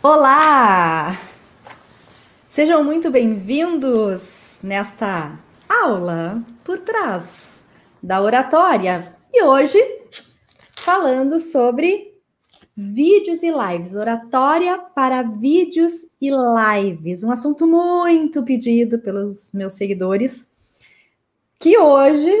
Olá! Sejam muito bem-vindos nesta aula por trás da oratória. E hoje, falando sobre vídeos e lives, oratória para vídeos e lives, um assunto muito pedido pelos meus seguidores, que hoje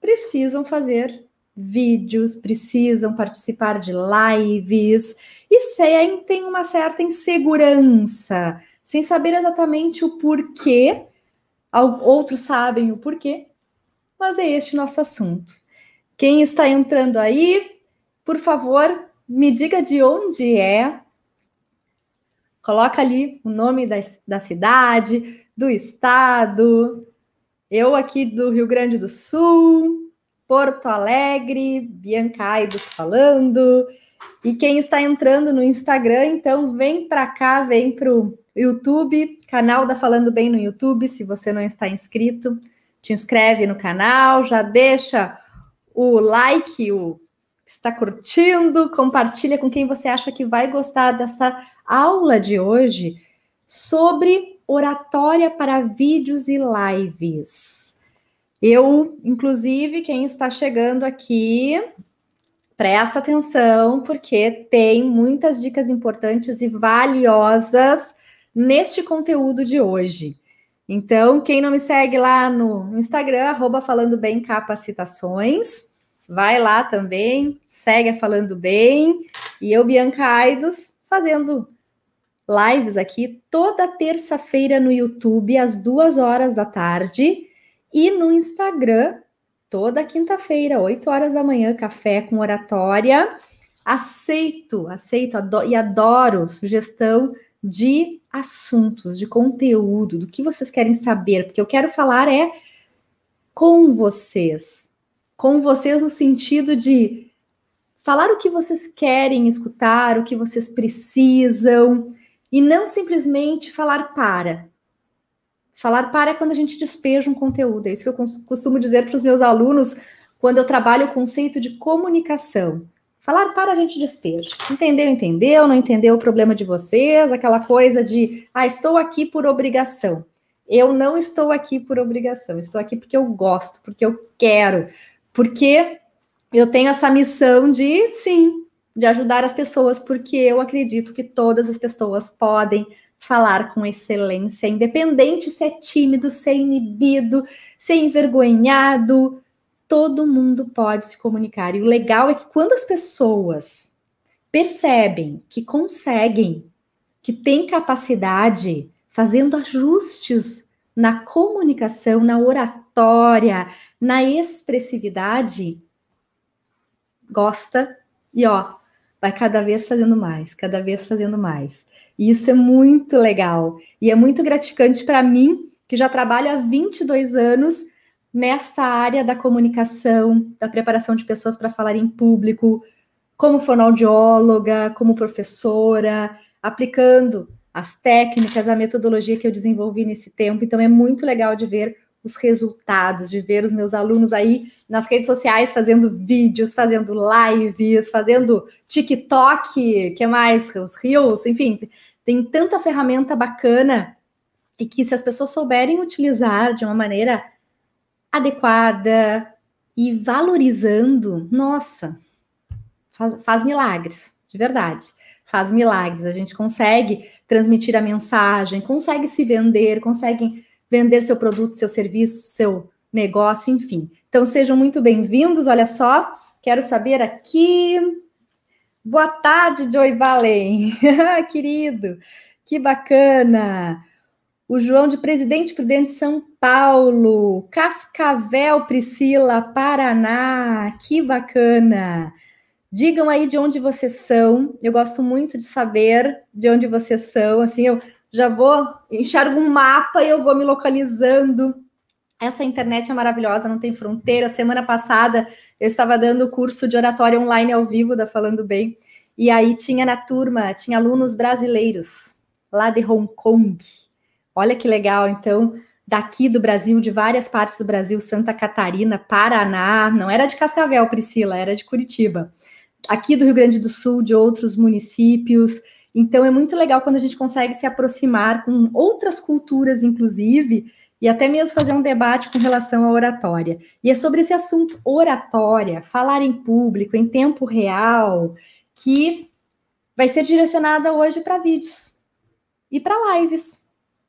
precisam fazer vídeos, precisam participar de lives e sem tem uma certa insegurança, sem saber exatamente o porquê. Outros sabem o porquê, mas é este nosso assunto. Quem está entrando aí, por favor, me diga de onde é. Coloca ali o nome da, da cidade, do estado. Eu aqui do Rio Grande do Sul, Porto Alegre, Bianca Aidos falando. E quem está entrando no Instagram, então vem para cá, vem para o YouTube, canal da Falando Bem no YouTube. Se você não está inscrito, te inscreve no canal, já deixa o like, o está curtindo, compartilha com quem você acha que vai gostar dessa aula de hoje sobre oratória para vídeos e lives. Eu, inclusive, quem está chegando aqui, presta atenção, porque tem muitas dicas importantes e valiosas neste conteúdo de hoje. Então, quem não me segue lá no Instagram, arroba Falando Bem Capacitações, vai lá também, segue a Falando Bem. E eu, Bianca Aidos, fazendo lives aqui toda terça-feira no YouTube, às duas horas da tarde. E no Instagram, toda quinta-feira, 8 horas da manhã, café com oratória. Aceito, aceito adoro, e adoro sugestão de assuntos, de conteúdo, do que vocês querem saber, porque eu quero falar é com vocês. Com vocês no sentido de falar o que vocês querem escutar, o que vocês precisam, e não simplesmente falar para. Falar para é quando a gente despeja um conteúdo. É isso que eu costumo dizer para os meus alunos quando eu trabalho o conceito de comunicação. Falar para a gente despeja. Entendeu, entendeu, não entendeu o problema de vocês, aquela coisa de, ah, estou aqui por obrigação. Eu não estou aqui por obrigação, estou aqui porque eu gosto, porque eu quero, porque eu tenho essa missão de, sim, de ajudar as pessoas, porque eu acredito que todas as pessoas podem falar com excelência, independente se é tímido, se é inibido, se é envergonhado, todo mundo pode se comunicar. E o legal é que quando as pessoas percebem que conseguem, que têm capacidade, fazendo ajustes na comunicação, na oratória, na expressividade, gosta e ó, vai cada vez fazendo mais, cada vez fazendo mais. E isso é muito legal. E é muito gratificante para mim, que já trabalho há 22 anos nessa área da comunicação, da preparação de pessoas para falar em público, como fonoaudióloga, como professora, aplicando as técnicas, a metodologia que eu desenvolvi nesse tempo. Então é muito legal de ver os resultados, de ver os meus alunos aí nas redes sociais fazendo vídeos, fazendo lives, fazendo TikTok, que mais? Os Reels, enfim, tem tanta ferramenta bacana e que se as pessoas souberem utilizar de uma maneira adequada e valorizando, nossa, faz, faz milagres, de verdade. Faz milagres. A gente consegue transmitir a mensagem, consegue se vender, consegue vender seu produto, seu serviço, seu negócio, enfim. Então sejam muito bem-vindos. Olha só, quero saber aqui. Boa tarde, Joy Valen, querido, que bacana. O João de Presidente Prudente São Paulo, Cascavel, Priscila, Paraná, que bacana. Digam aí de onde vocês são. Eu gosto muito de saber de onde vocês são. Assim, eu já vou, enxergo um mapa e eu vou me localizando. Essa internet é maravilhosa, não tem fronteira. Semana passada eu estava dando o curso de oratória online ao vivo da Falando Bem, e aí tinha na turma, tinha alunos brasileiros lá de Hong Kong. Olha que legal, então, daqui do Brasil, de várias partes do Brasil, Santa Catarina, Paraná, não era de Cascavel, Priscila, era de Curitiba. Aqui do Rio Grande do Sul, de outros municípios. Então é muito legal quando a gente consegue se aproximar com outras culturas, inclusive, e até mesmo fazer um debate com relação à oratória. E é sobre esse assunto, oratória, falar em público, em tempo real, que vai ser direcionada hoje para vídeos e para lives.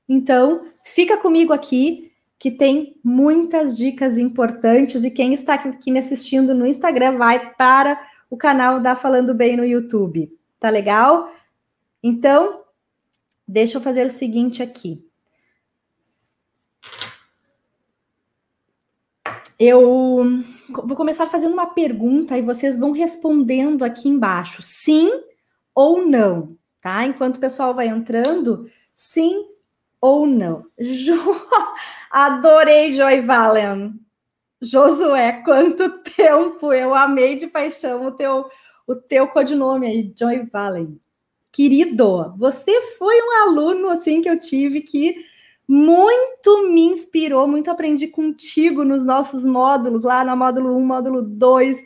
Então, fica comigo aqui, que tem muitas dicas importantes, e quem está aqui me assistindo no Instagram vai para o canal da Falando Bem no YouTube. Tá legal? Então, deixa eu fazer o seguinte aqui. Eu vou começar fazendo uma pergunta e vocês vão respondendo aqui embaixo, sim ou não, tá? Enquanto o pessoal vai entrando, sim ou não. Jo... Adorei Joy Valen. Josué, quanto tempo! Eu amei de paixão o teu, o teu codinome aí, Joy Valen. Querido, você foi um aluno assim que eu tive que muito me inspirou, muito aprendi contigo nos nossos módulos, lá no módulo 1, módulo 2.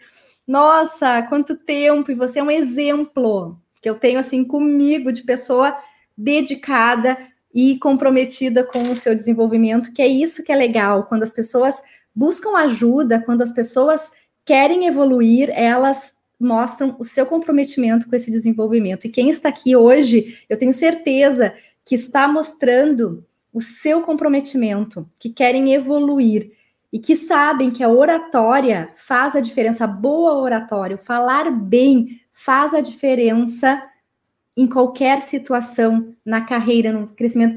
Nossa, quanto tempo! E você é um exemplo que eu tenho assim comigo de pessoa dedicada e comprometida com o seu desenvolvimento, que é isso que é legal, quando as pessoas buscam ajuda, quando as pessoas querem evoluir, elas mostram o seu comprometimento com esse desenvolvimento. E quem está aqui hoje, eu tenho certeza que está mostrando o seu comprometimento, que querem evoluir e que sabem que a oratória faz a diferença, a boa oratória, o falar bem faz a diferença em qualquer situação, na carreira, no crescimento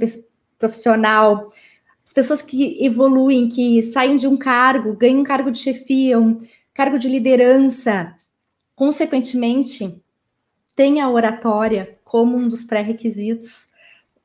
profissional. As pessoas que evoluem, que saem de um cargo, ganham um cargo de chefia, um cargo de liderança, consequentemente, têm a oratória como um dos pré-requisitos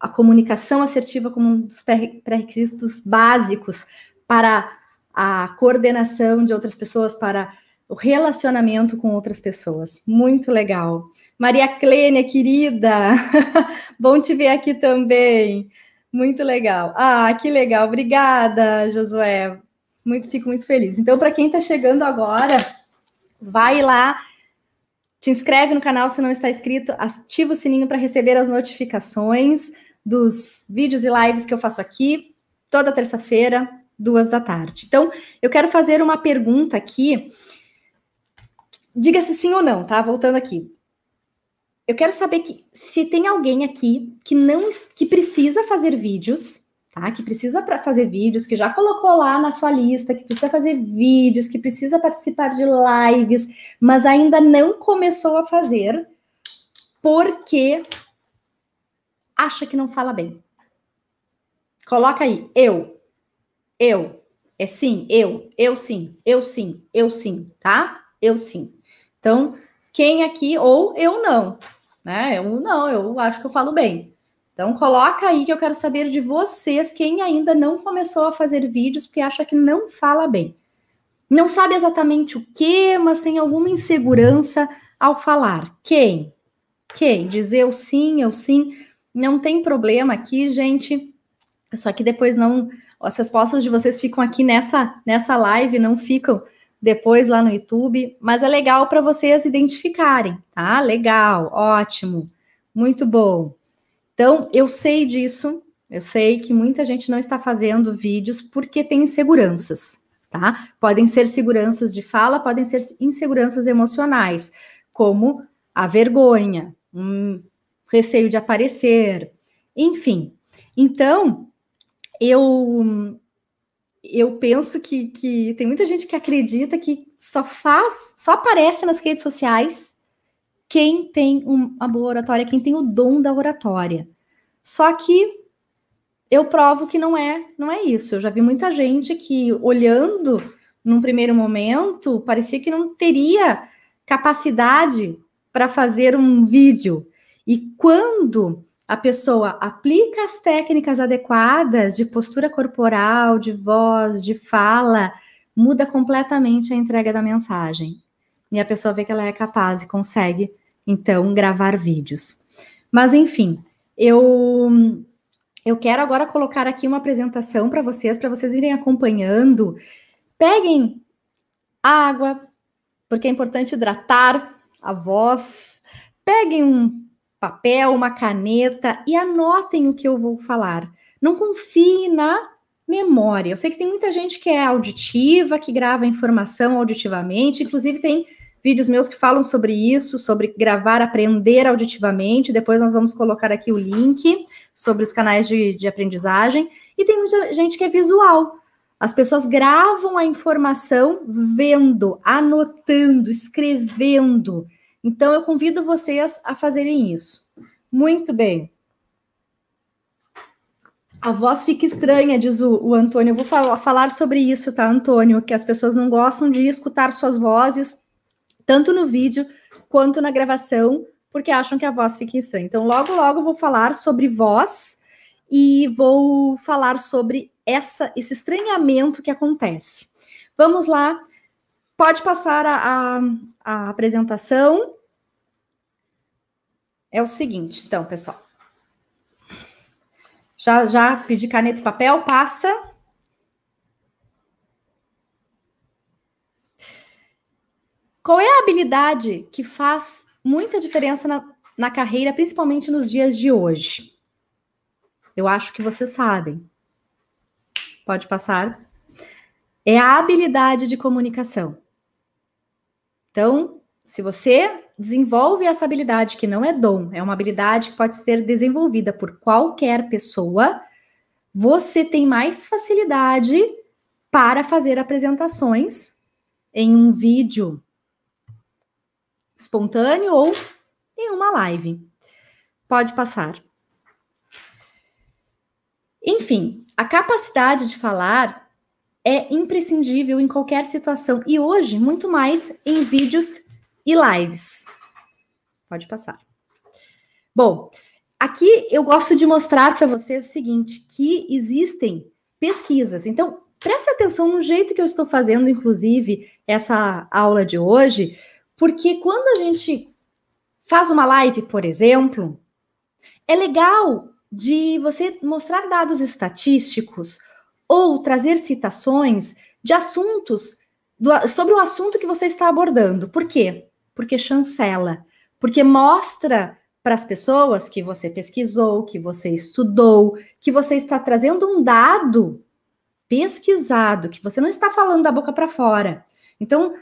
a comunicação assertiva como um dos pré-requisitos básicos para a coordenação de outras pessoas, para o relacionamento com outras pessoas. Muito legal. Maria Clênia, querida, bom te ver aqui também. Muito legal. Ah, que legal. Obrigada, Josué. Muito, fico muito feliz. Então, para quem está chegando agora, vai lá, te inscreve no canal se não está inscrito, ativa o sininho para receber as notificações dos vídeos e lives que eu faço aqui, toda terça-feira, duas da tarde. Então, eu quero fazer uma pergunta aqui. Diga se sim ou não, tá? Voltando aqui. Eu quero saber que se tem alguém aqui que não que precisa fazer vídeos, tá? Que precisa para fazer vídeos, que já colocou lá na sua lista, que precisa fazer vídeos, que precisa participar de lives, mas ainda não começou a fazer, porque acha que não fala bem. Coloca aí, eu, eu, é sim, eu, eu sim, eu sim, eu sim, tá? Eu sim. Então, quem aqui, ou eu não, né? Eu não, eu acho que eu falo bem. Então, coloca aí que eu quero saber de vocês, quem ainda não começou a fazer vídeos porque acha que não fala bem. Não sabe exatamente o que, mas tem alguma insegurança ao falar. Quem? Quem? Dizer eu sim, eu sim. Não tem problema aqui, gente. Só que depois não. As respostas de vocês ficam aqui nessa, nessa live, não ficam depois lá no YouTube, mas é legal para vocês identificarem, tá? Legal, ótimo, muito bom. Então, eu sei disso, eu sei que muita gente não está fazendo vídeos porque tem inseguranças, tá? Podem ser seguranças de fala, podem ser inseguranças emocionais, como a vergonha, um receio de aparecer, enfim. Então, eu eu penso que, que tem muita gente que acredita que só faz, só aparece nas redes sociais quem tem uma boa oratória, quem tem o dom da oratória. Só que eu provo que não é, não é isso. Eu já vi muita gente que olhando num primeiro momento parecia que não teria capacidade para fazer um vídeo. E quando a pessoa aplica as técnicas adequadas de postura corporal, de voz, de fala, muda completamente a entrega da mensagem. E a pessoa vê que ela é capaz e consegue, então, gravar vídeos. Mas, enfim, eu. Eu quero agora colocar aqui uma apresentação para vocês, para vocês irem acompanhando. Peguem água, porque é importante hidratar a voz. Peguem um papel, uma caneta e anotem o que eu vou falar. Não confie na memória. Eu sei que tem muita gente que é auditiva, que grava informação auditivamente, inclusive tem vídeos meus que falam sobre isso, sobre gravar, aprender auditivamente. Depois nós vamos colocar aqui o link sobre os canais de, de aprendizagem. E tem muita gente que é visual. As pessoas gravam a informação vendo, anotando, escrevendo. Então eu convido vocês a fazerem isso. Muito bem. A voz fica estranha, diz o, o Antônio. Eu vou falar, falar sobre isso, tá, Antônio? Que as pessoas não gostam de escutar suas vozes, tanto no vídeo quanto na gravação, porque acham que a voz fica estranha. Então, logo, logo eu vou falar sobre voz e vou falar sobre essa, esse estranhamento que acontece. Vamos lá. Pode passar a, a, a apresentação. É o seguinte, então, pessoal. Já, já pedi caneta e papel, passa. Qual é a habilidade que faz muita diferença na, na carreira, principalmente nos dias de hoje? Eu acho que vocês sabem. Pode passar. É a habilidade de comunicação. Então, se você desenvolve essa habilidade, que não é dom, é uma habilidade que pode ser desenvolvida por qualquer pessoa, você tem mais facilidade para fazer apresentações em um vídeo espontâneo ou em uma live. Pode passar. Enfim, a capacidade de falar é imprescindível em qualquer situação e hoje muito mais em vídeos e lives. Pode passar. Bom, aqui eu gosto de mostrar para você o seguinte, que existem pesquisas. Então, preste atenção no jeito que eu estou fazendo, inclusive, essa aula de hoje, porque quando a gente faz uma live, por exemplo, é legal de você mostrar dados estatísticos ou trazer citações de assuntos do, sobre o assunto que você está abordando. Por quê? porque chancela, porque mostra para as pessoas que você pesquisou, que você estudou, que você está trazendo um dado pesquisado, que você não está falando da boca para fora. Então,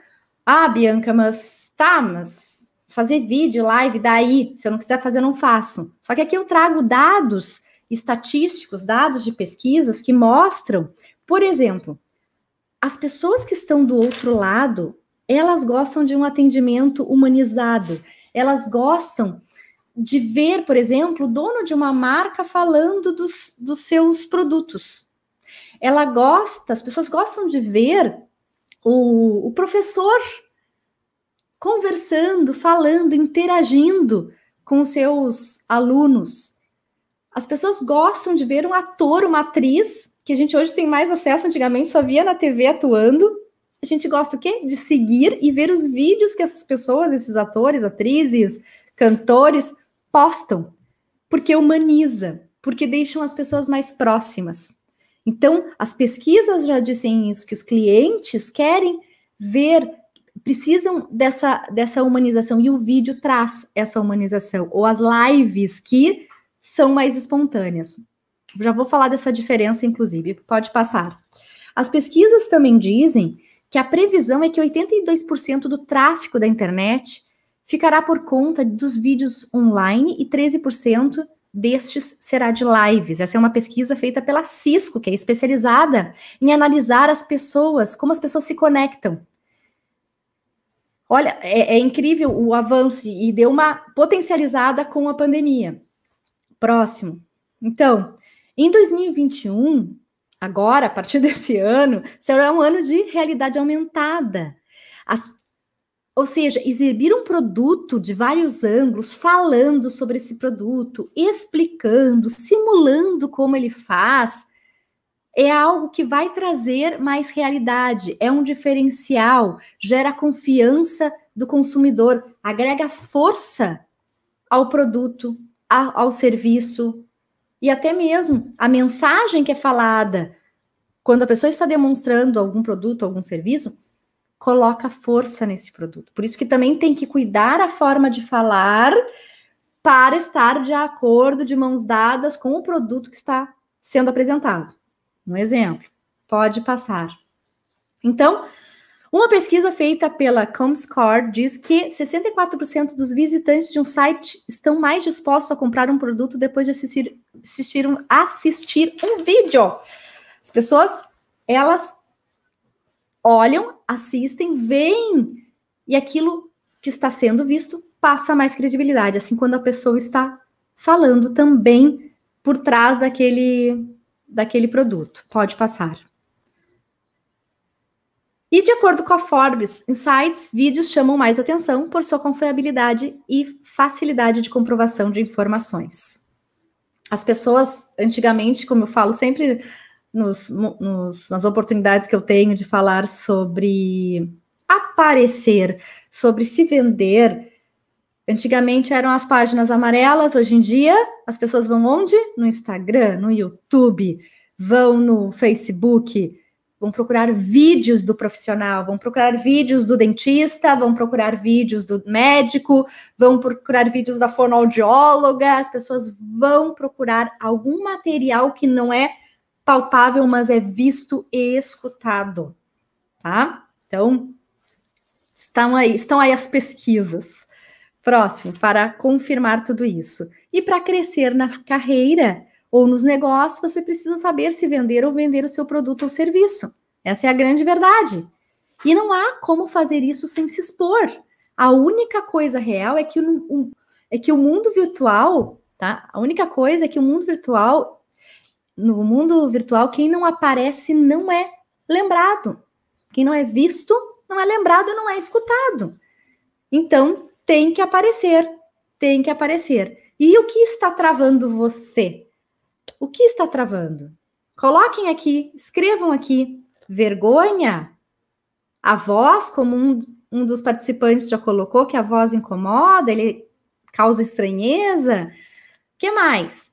ah, Bianca, mas tá, mas fazer vídeo, live, daí, se eu não quiser fazer, não faço. Só que aqui eu trago dados estatísticos, dados de pesquisas que mostram, por exemplo, as pessoas que estão do outro lado, elas gostam de um atendimento humanizado. Elas gostam de ver, por exemplo, o dono de uma marca falando dos, dos seus produtos. Ela gosta, as pessoas gostam de ver o, o professor conversando, falando, interagindo com seus alunos. As pessoas gostam de ver um ator, uma atriz, que a gente hoje tem mais acesso, antigamente só via na TV atuando, a gente gosta o quê? De seguir e ver os vídeos que essas pessoas, esses atores, atrizes, cantores postam, porque humaniza, porque deixam as pessoas mais próximas. Então, as pesquisas já dizem isso, que os clientes querem ver, precisam dessa, dessa humanização, e o vídeo traz essa humanização, ou as lives que são mais espontâneas. Já vou falar dessa diferença, inclusive, pode passar. As pesquisas também dizem que a previsão é que 82% do tráfego da internet ficará por conta dos vídeos online e 13% destes será de lives. Essa é uma pesquisa feita pela Cisco, que é especializada em analisar as pessoas, como as pessoas se conectam. Olha, é, é incrível o avanço e deu uma potencializada com a pandemia. Próximo. Então, em 2021, agora, a partir desse ano, será um ano de realidade aumentada. As, ou seja, exibir um produto de vários ângulos, falando sobre esse produto, explicando, simulando como ele faz, é algo que vai trazer mais realidade, é um diferencial, gera confiança do consumidor, agrega força ao produto, ao, serviço, e até mesmo a mensagem que é falada quando a pessoa está demonstrando algum produto, algum serviço, coloca força nesse produto. Por isso que também tem que cuidar a forma de falar para estar de acordo, de mãos dadas com o produto que está sendo apresentado. Um exemplo, pode passar. Então, uma pesquisa feita pela Comscore diz que 64% dos visitantes de um site estão mais dispostos a comprar um produto depois de assistir, assistir, um, assistir um vídeo. As pessoas, elas olham, assistem, veem, e aquilo que está sendo visto passa mais credibilidade. Assim, quando a pessoa está falando também por trás daquele, daquele produto. Pode passar. E de acordo com a Forbes Insights, vídeos chamam mais atenção por sua confiabilidade e facilidade de comprovação de informações. As pessoas, antigamente, como eu falo sempre nos, nos, nas oportunidades que eu tenho de falar sobre aparecer, sobre se vender, antigamente eram as páginas amarelas, hoje em dia as pessoas vão onde? No Instagram, no YouTube, vão no Facebook, vão procurar vídeos do profissional, vão procurar vídeos do dentista, vão procurar vídeos do médico, vão procurar vídeos da fonoaudióloga, as pessoas vão procurar algum material que não é palpável, mas é visto e escutado, tá? Então, estão aí, estão aí as pesquisas. Próximo, para confirmar tudo isso. E para crescer na carreira, ou nos negócios, você precisa saber se vender ou vender o seu produto ou serviço. Essa é a grande verdade. E não há como fazer isso sem se expor. A única coisa real é que o, é que o mundo virtual, tá? A única coisa é que o mundo virtual, no mundo virtual, quem não aparece não é lembrado. Quem não é visto não é lembrado, não é escutado. Então, tem que aparecer, tem que aparecer. E o que está travando você? O que está travando? Coloquem aqui, escrevam aqui. Vergonha? A voz, como um, um dos participantes já colocou, que a voz incomoda, ele causa estranheza. O que mais?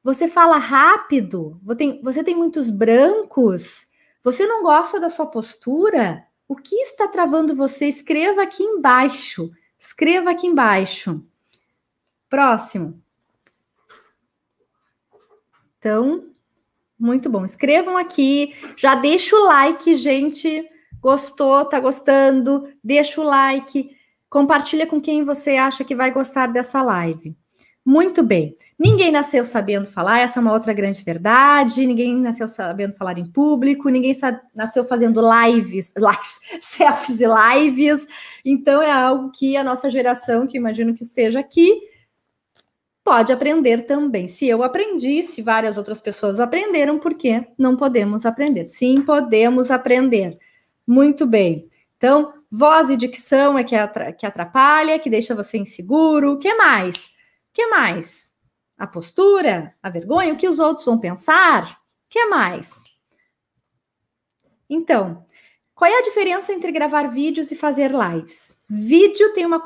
Você fala rápido? Você tem, muitos brancos? Você não gosta da sua postura? O que está travando você? Escreva aqui embaixo. Escreva aqui embaixo. Próximo. Então, muito bom. Escrevam aqui, já deixa o like, gente. Gostou, tá gostando? Deixa o like, compartilha com quem você acha que vai gostar dessa live. Muito bem. Ninguém nasceu sabendo falar, essa é uma outra grande verdade. Ninguém nasceu sabendo falar em público, ninguém nasceu fazendo lives, lives, selfies e lives. Então é algo que a nossa geração, que imagino que esteja aqui, pode aprender também. Se eu aprendi, se várias outras pessoas aprenderam, por que não podemos aprender? Sim, podemos aprender. Muito bem. Então, voz e dicção é que, atrapalha, que deixa você inseguro. O que mais? O que mais? A postura, a vergonha, o que os outros vão pensar? O que mais? Então, qual é a diferença entre gravar vídeos e fazer lives? Vídeo tem uma,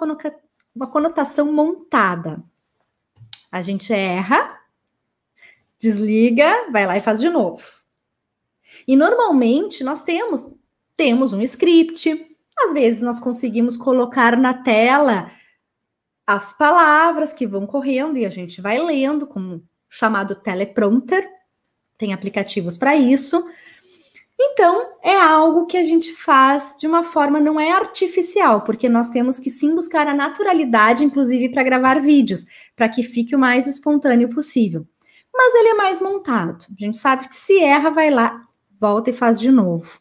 uma conotação montada. A gente erra, desliga, vai lá e faz de novo. E normalmente nós temos temos um script, às vezes nós conseguimos colocar na tela as palavras que vão correndo e a gente vai lendo com chamado teleprompter. Tem aplicativos para isso. Então, é algo que a gente faz de uma forma não é artificial, porque nós temos que sim buscar a naturalidade, inclusive para gravar vídeos, para que fique o mais espontâneo possível. Mas ele é mais montado. A gente sabe que se erra, vai lá, volta e faz de novo.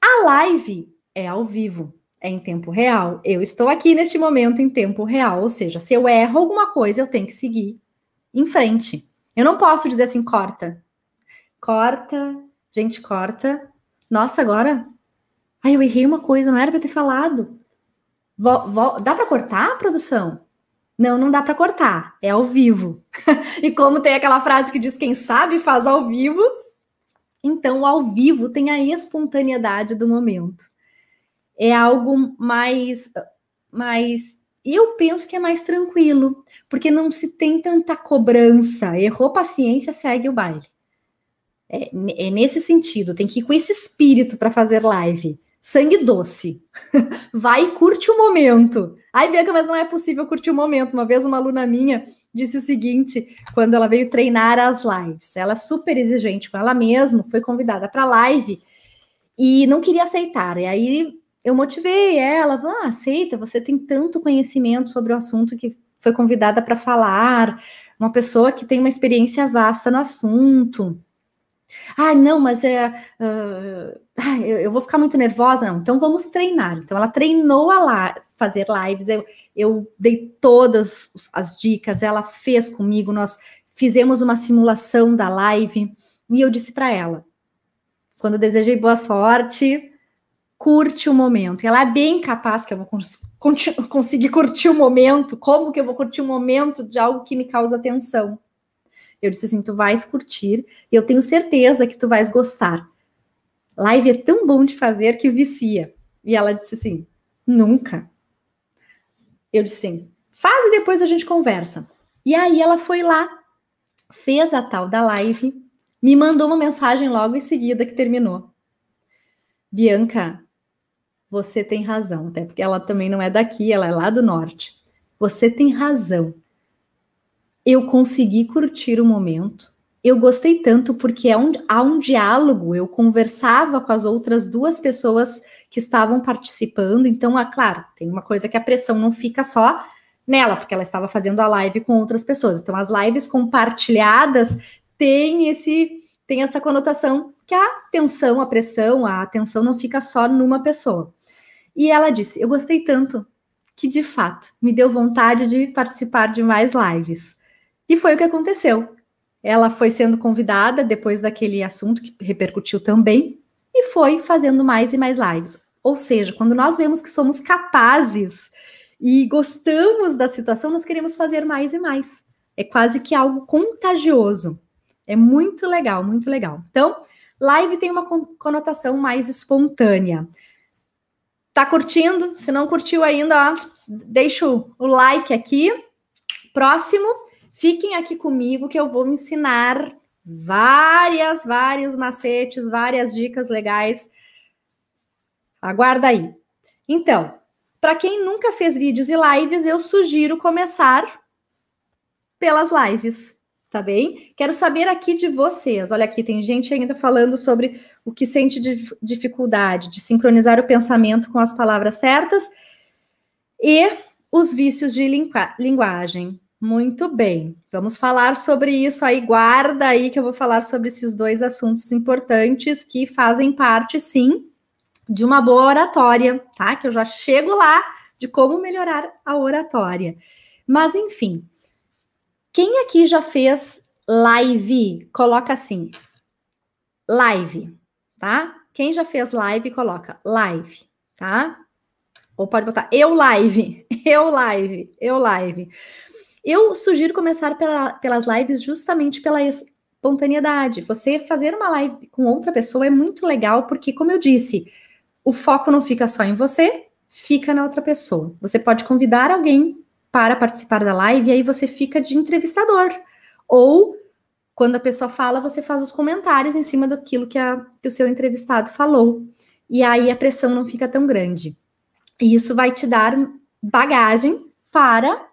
A live é ao vivo, é em tempo real. Eu estou aqui neste momento em tempo real, ou seja, se eu erro alguma coisa, eu tenho que seguir em frente. Eu não posso dizer assim, corta. Corta, Gente, corta. Nossa, agora. Ai, eu errei uma coisa, não era para ter falado. Vo, vo... Dá para cortar a produção? Não, não dá para cortar. É ao vivo. e como tem aquela frase que diz quem sabe faz ao vivo, então ao vivo tem a espontaneidade do momento. É algo mais mais eu penso que é mais tranquilo, porque não se tem tanta cobrança. Errou paciência, segue o baile. É, é, nesse sentido, tem que ir com esse espírito para fazer live. sangue doce. Vai e curte o momento. Ai, Bianca, mas não é possível curtir o momento. Uma vez uma aluna minha disse o seguinte, quando ela veio treinar as lives. Ela é super exigente com ela mesma, foi convidada para live e não queria aceitar. E aí eu motivei ela, ah, aceita, você tem tanto conhecimento sobre o assunto que foi convidada para falar, uma pessoa que tem uma experiência vasta no assunto. Ah, não, mas é. Uh, eu, eu, vou ficar muito nervosa, não. Então vamos treinar. Então ela treinou a fazer lives. Eu, eu dei todas as dicas, ela fez comigo. Nós fizemos uma simulação da live e eu disse para ela: quando desejei boa sorte, curte o momento. Ela é bem capaz que eu vou cons conseguir curtir o momento. Como que eu vou curtir o momento de algo que me causa tensão? Eu disse assim: tu vais curtir e eu tenho certeza que tu vais gostar. Live é tão bom de fazer que vicia. E ela disse assim: nunca. Eu disse assim: faz e depois a gente conversa. E aí ela foi lá, fez a tal da live, me mandou uma mensagem logo em seguida que terminou. Bianca, você tem razão, até porque ela também não é daqui, ela é lá do norte. Você tem razão eu consegui curtir o momento. Eu gostei tanto porque é um, há um diálogo, eu conversava com as outras duas pessoas que estavam participando, então, é claro, tem uma coisa que a pressão não fica só nela, porque ela estava fazendo a live com outras pessoas. Então, as lives compartilhadas têm esse tem essa conotação que a tensão, a pressão, a atenção não fica só numa pessoa. E ela disse: Eu gostei tanto que, de fato, me deu vontade de participar de mais lives. E foi o que aconteceu. Ela foi sendo convidada depois daquele assunto que repercutiu também e foi fazendo mais e mais lives. Ou seja, quando nós vemos que somos capazes e gostamos da situação, nós queremos fazer mais e mais. É quase que algo contagioso. É muito legal, muito legal. Então, live tem uma conotação mais espontânea. Tá curtindo? Se não curtiu ainda, ó, deixa o like aqui. Próximo, Fiquem aqui comigo que eu vou ensinar várias, vários macetes, várias dicas legais. Aguarda aí. Então, para quem nunca fez vídeos e lives, eu sugiro começar pelas lives, tá bem? Quero saber aqui de vocês. Olha aqui, tem gente ainda falando sobre o que sente de dificuldade de sincronizar o pensamento com as palavras certas e os vícios de linguagem. Muito bem, vamos falar sobre isso aí. Guarda aí que eu vou falar sobre esses dois assuntos importantes que fazem parte, sim, de uma boa oratória, tá? Que eu já chego lá de como melhorar a oratória. Mas, enfim, quem aqui já fez live? Coloca assim, live, tá? Quem já fez live, coloca live, tá? Ou pode botar eu live, eu live, eu live. Eu sugiro começar pela, pelas lives justamente pela espontaneidade. Você fazer uma live com outra pessoa é muito legal, porque, como eu disse, o foco não fica só em você, fica na outra pessoa. Você pode convidar alguém para participar da live e aí você fica de entrevistador. Ou, quando a pessoa fala, você faz os comentários em cima daquilo que, a, que o seu entrevistado falou. E aí a pressão não fica tão grande. E isso vai te dar bagagem para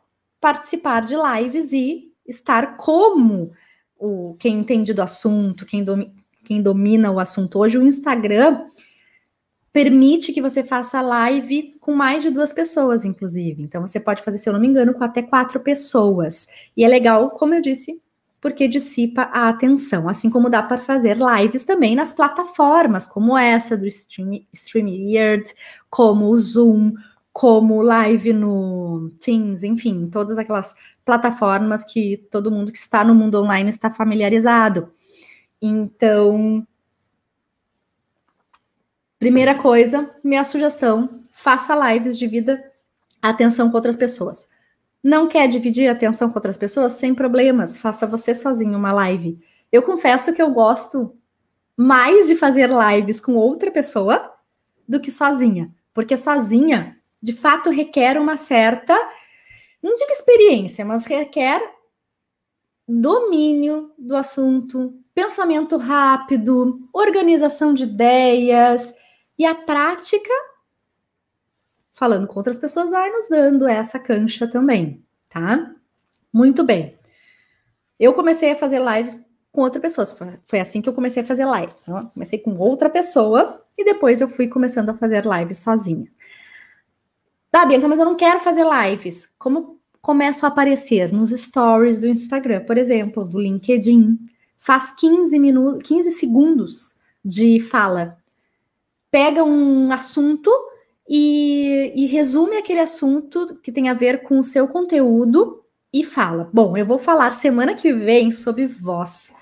participar de lives e estar como o quem entende do assunto, quem, domi, quem domina o assunto. Hoje o Instagram permite que você faça live com mais de duas pessoas, inclusive. Então você pode fazer, se eu não me engano, com até quatro pessoas. E é legal, como eu disse, porque dissipa a atenção, assim como dá para fazer lives também nas plataformas, como essa do Stream, StreamYard, como o Zoom, como live no Teams, enfim, todas aquelas plataformas que todo mundo que está no mundo online está familiarizado. Então, primeira coisa, minha sugestão, faça lives, divida a atenção com outras pessoas. Não quer dividir atenção com outras pessoas? Sem problemas, faça você sozinho uma live. Eu confesso que eu gosto mais de fazer lives com outra pessoa do que sozinha, porque sozinha de fato requer uma certa, não digo experiência, mas requer domínio do assunto, pensamento rápido, organização de ideias, E a prática, falando com outras pessoas, vai nos dando essa cancha também, tá? Muito bem. Eu comecei a fazer lives com outra pessoa. Foi assim que eu comecei a fazer live. Então, comecei com outra pessoa e depois eu fui começando a fazer lives sozinha. Tá, Bianca, mas eu não quero fazer lives. Como começo a aparecer nos stories do Instagram, por exemplo, do LinkedIn? Faz 15 minutos, 15 segundos de fala. Pega um assunto e, e resume aquele assunto que tem a ver com o seu conteúdo e fala: Bom, eu vou falar semana que vem sobre voz,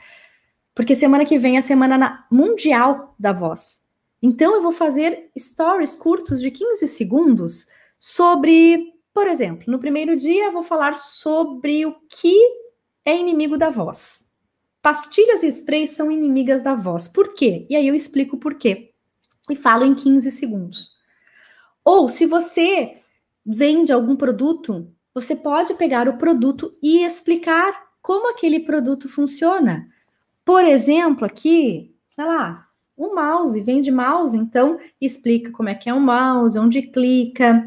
porque semana que vem é a semana mundial da voz. Então eu vou fazer stories curtos de 15 segundos sobre, por exemplo, no primeiro dia eu vou falar sobre o que é inimigo da voz. Pastilhas e sprays são inimigas da voz. Por quê? E aí eu explico por quê. E falo em 15 segundos. Ou se você vende algum produto você pode pegar o produto e explicar como aquele produto funciona. Por exemplo, aqui, sei lá, o mouse, vende mouse, então explica como é que é um mouse, onde clica,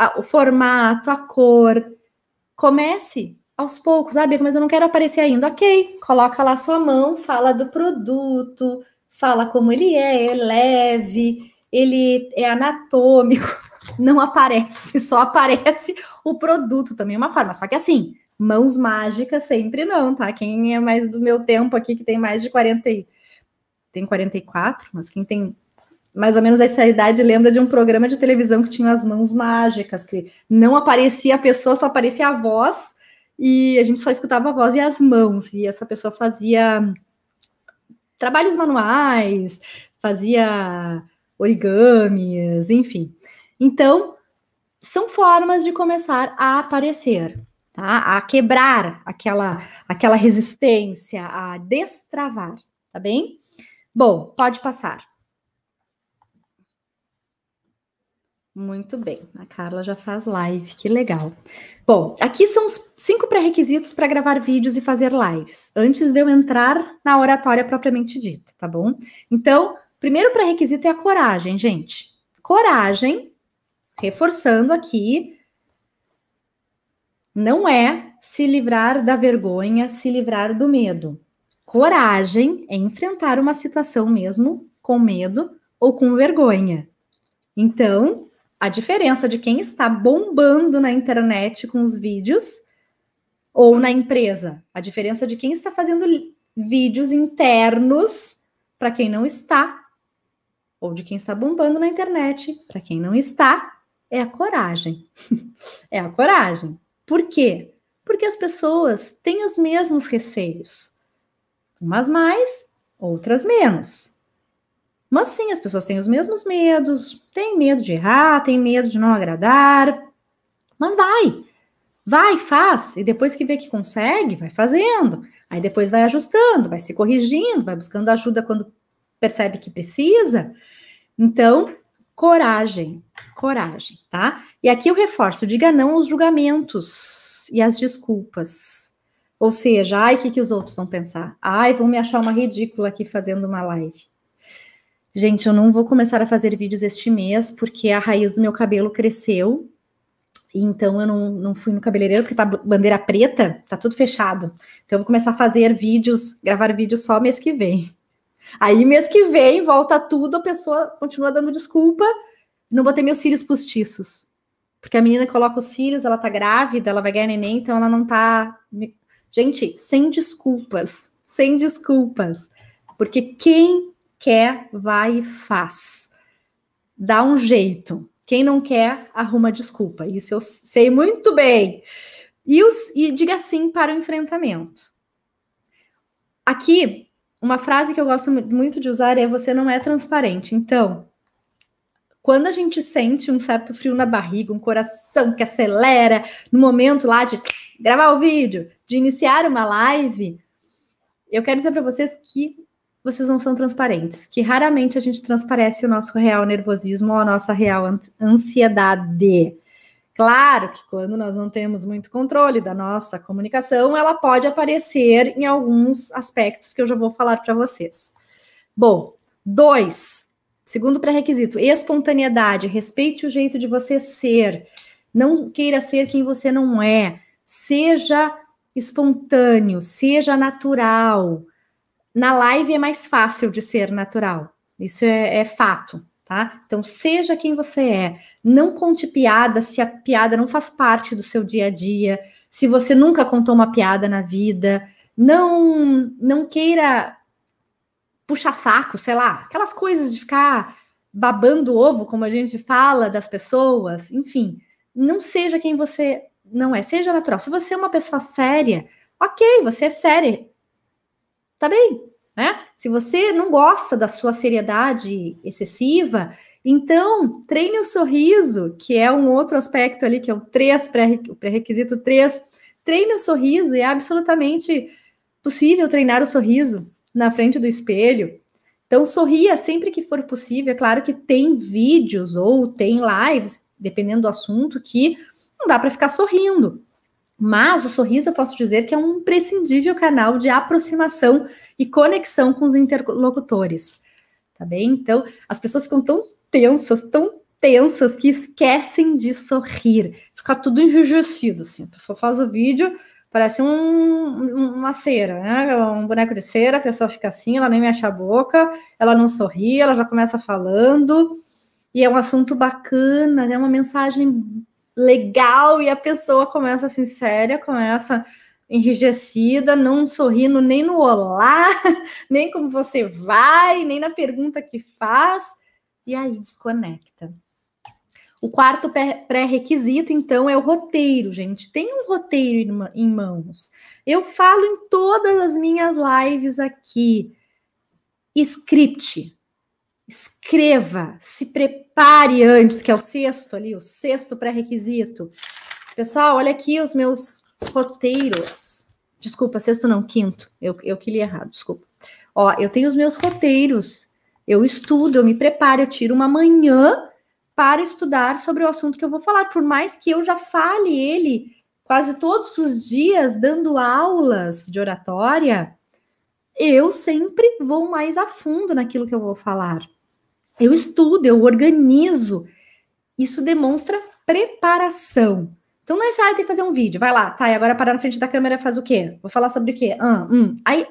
a, o formato, a cor. Comece aos poucos, ah, mas eu não quero aparecer ainda. Ok, coloca lá sua mão, fala do produto, fala como ele é, é leve, ele é anatômico, não aparece, só aparece o produto também, é uma forma. Só que assim, mãos mágicas sempre não, tá? Quem é mais do meu tempo aqui, que tem mais de 40, tem 44, mas quem tem mais ou menos essa idade lembra de um programa de televisão que tinha as mãos mágicas, que não aparecia a pessoa, só aparecia a voz, e a gente só escutava a voz e as mãos, e essa pessoa fazia trabalhos manuais, fazia origamis, enfim. Então, são formas de começar a aparecer, tá? A quebrar aquela, aquela resistência, a destravar, tá bem? Bom, pode passar. Muito bem, a Carla já faz live, que legal. Bom, aqui são os cinco pré-requisitos para gravar vídeos e fazer lives, antes de eu entrar na oratória propriamente dita, tá bom? Então, primeiro pré-requisito é a coragem, gente. Coragem reforçando aqui, não é se livrar da vergonha, se livrar do medo. Coragem é enfrentar uma situação mesmo com medo ou com vergonha. Então, a diferença de quem está bombando na internet com os vídeos ou na empresa, a diferença de quem está fazendo vídeos internos para quem não está, ou de quem está bombando na internet para quem não está, é a coragem. é a coragem. Por quê? Porque as pessoas têm os mesmos receios. Umas mais, outras menos. Mas sim, as pessoas têm os mesmos medos, têm medo de errar, têm medo de não agradar. Mas vai, vai, faz. E depois que vê que consegue, vai fazendo. Aí depois vai ajustando, vai se corrigindo, vai buscando ajuda quando percebe que precisa. Então, coragem, coragem, tá? E aqui eu reforço, diga não aos julgamentos e às desculpas. Ou seja, ai, o que, que os outros vão pensar? Ai, vão me achar uma ridícula aqui fazendo uma live. Gente, eu não vou começar a fazer vídeos este mês, porque a raiz do meu cabelo cresceu. Então eu não, não fui no cabeleireiro, porque tá bandeira preta, tá tudo fechado. Então eu vou começar a fazer vídeos, gravar vídeos só mês que vem. Aí, mês que vem, volta tudo, a pessoa continua dando desculpa. Não botei meus cílios postiços. Porque a menina coloca os cílios, ela tá grávida, ela vai ganhar neném, então ela não tá. Gente, sem desculpas. Sem desculpas. Porque quem quer, vai e faz. Dá um jeito. Quem não quer, arruma desculpa. Isso eu sei muito bem. E, os, e diga sim para o enfrentamento. Aqui, uma frase que eu gosto muito de usar é: você não é transparente. Então, quando a gente sente um certo frio na barriga, um coração que acelera, no momento lá de gravar o vídeo, de iniciar uma live, eu quero dizer para vocês que vocês não são transparentes, que raramente a gente transparece o nosso real nervosismo ou a nossa real ansiedade. Claro que quando nós não temos muito controle da nossa comunicação, ela pode aparecer em alguns aspectos que eu já vou falar para vocês. Bom, dois, Segundo pré-requisito, espontaneidade, respeite o jeito de você ser. Não queira ser quem você não é. Seja espontâneo, seja natural. Na live é mais fácil de ser natural. Isso é, é fato, tá? Então, seja quem você é. Não conte piada se a piada não faz parte do seu dia a dia. Se você nunca contou uma piada na vida, não não queira puxar saco, sei lá, aquelas coisas de ficar babando ovo, como a gente fala das pessoas, enfim, não seja quem você não é, seja natural. Se você é uma pessoa séria, ok, você é séria, tá bem, né? Se você não gosta da sua seriedade excessiva, então treine o sorriso, que é um outro aspecto ali, que é o 3, pré-requisito 3. Treine o sorriso e é absolutamente possível treinar o sorriso na frente do espelho. Então, sorria sempre que for possível. É claro que tem vídeos ou tem lives, dependendo do assunto, que não dá para ficar sorrindo. Mas o sorriso, eu posso dizer que é um imprescindível canal de aproximação e conexão com os interlocutores. Tá bem? Então, as pessoas ficam tão tensas, tão tensas, que esquecem de sorrir. Fica tudo enrijecido, assim. A pessoa faz o vídeo, parece um, uma cera, né? Um boneco de cera, a pessoa fica assim, ela nem mexe a boca, ela não sorri, ela já começa falando, e é um assunto bacana, é né? uma mensagem legal, e a pessoa começa assim, séria, começa enrijecida, não sorrindo nem no olá, nem como você vai, nem na pergunta que faz, e aí desconecta. O quarto pré-requisito, então, é o roteiro, gente. Tem um roteiro em mãos. Eu falo em todas as minhas lives aqui. Script. Escreva, se prepare antes, que é o sexto ali, o sexto pré-requisito. Pessoal, olha aqui os meus roteiros. Desculpa, sexto não, quinto. Eu, eu que li errado, desculpa. Ó, eu tenho os meus roteiros. Eu estudo, eu me preparo, eu tiro uma manhã para estudar sobre o assunto que eu vou falar, por mais que eu já fale ele quase todos os dias dando aulas de oratória, eu sempre vou mais a fundo naquilo que eu vou falar. Eu estudo, eu organizo. Isso demonstra preparação. Então não é só, ah, tem que fazer um vídeo, vai lá, tá, e agora parar na frente da câmera faz o quê? Vou falar sobre o quê? Ah, hum. Aí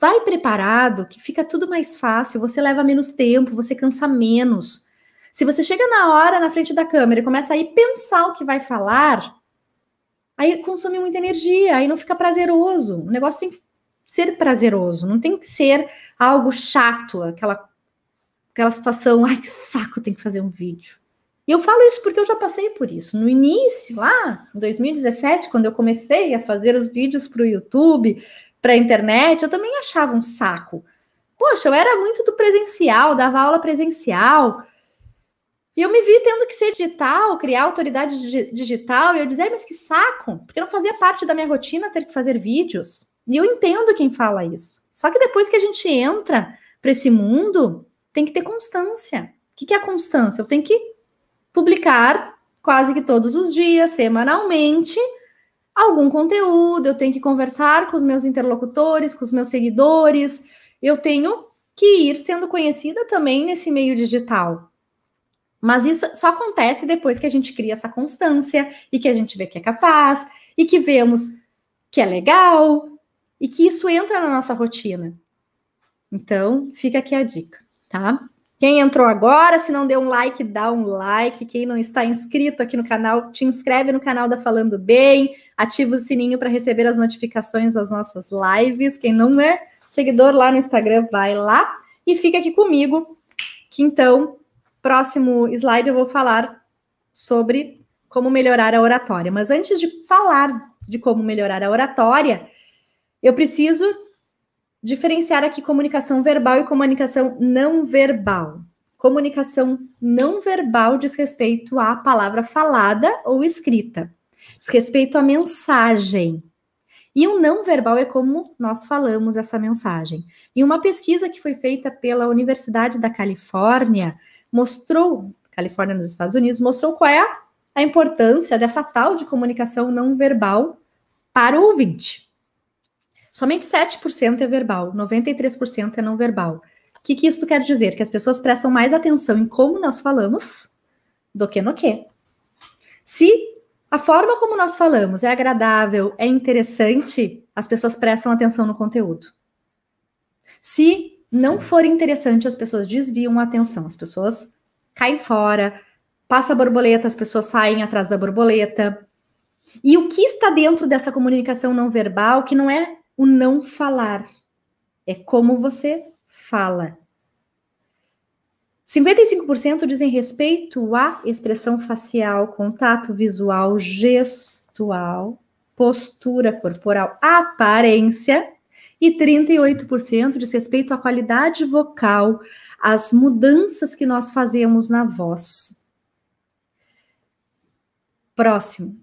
vai preparado, que fica tudo mais fácil, você leva menos tempo, você cansa menos. Se você chega na hora na frente da câmera e começa a ir pensar o que vai falar, aí consome muita energia, aí não fica prazeroso. O negócio tem que ser prazeroso, não tem que ser algo chato, aquela, aquela situação, ai que saco, tem que fazer um vídeo. E eu falo isso porque eu já passei por isso. No início, lá em 2017, quando eu comecei a fazer os vídeos para o YouTube, para a internet, eu também achava um saco. Poxa, eu era muito do presencial, dava aula presencial, e eu me vi tendo que ser digital, criar autoridade digital, e eu dizer, mas que saco, porque não fazia parte da minha rotina ter que fazer vídeos. E eu entendo quem fala isso. Só que depois que a gente entra para esse mundo, tem que ter constância. O que é constância? Eu tenho que publicar quase que todos os dias, semanalmente, algum conteúdo, eu tenho que conversar com os meus interlocutores, com os meus seguidores, eu tenho que ir sendo conhecida também nesse meio digital. Mas isso só acontece depois que a gente cria essa constância e que a gente vê que é capaz e que vemos que é legal e que isso entra na nossa rotina. Então, fica aqui a dica, tá? Quem entrou agora, se não deu um like, dá um like. Quem não está inscrito aqui no canal, te inscreve no canal da Falando Bem, ativa o sininho para receber as notificações das nossas lives. Quem não é seguidor lá no Instagram, vai lá e fica aqui comigo, que então Próximo slide eu vou falar sobre como melhorar a oratória. Mas antes de falar de como melhorar a oratória, eu preciso diferenciar aqui comunicação verbal e comunicação não verbal. Comunicação não verbal diz respeito à palavra falada ou escrita, diz respeito à mensagem. E o não verbal é como nós falamos essa mensagem. E uma pesquisa que foi feita pela Universidade da Califórnia mostrou, Califórnia nos Estados Unidos, mostrou qual é a, importância dessa tal de comunicação não verbal para o ouvinte. Somente 7% é verbal, 93% é não verbal. O que, que isso quer dizer? Que as pessoas prestam mais atenção em como nós falamos do que no que. Se a forma como nós falamos é agradável, é interessante, as pessoas prestam atenção no conteúdo. Se não for interessante, as pessoas desviam a atenção, as pessoas caem fora, passa a borboleta, as pessoas saem atrás da borboleta. E o que está dentro dessa comunicação não verbal, que não é o não falar, é como você fala. 55% dizem respeito à expressão facial, contato visual, gestual, postura corporal, aparência, e 38% diz respeito à qualidade vocal, às mudanças que nós fazemos na voz. Próximo.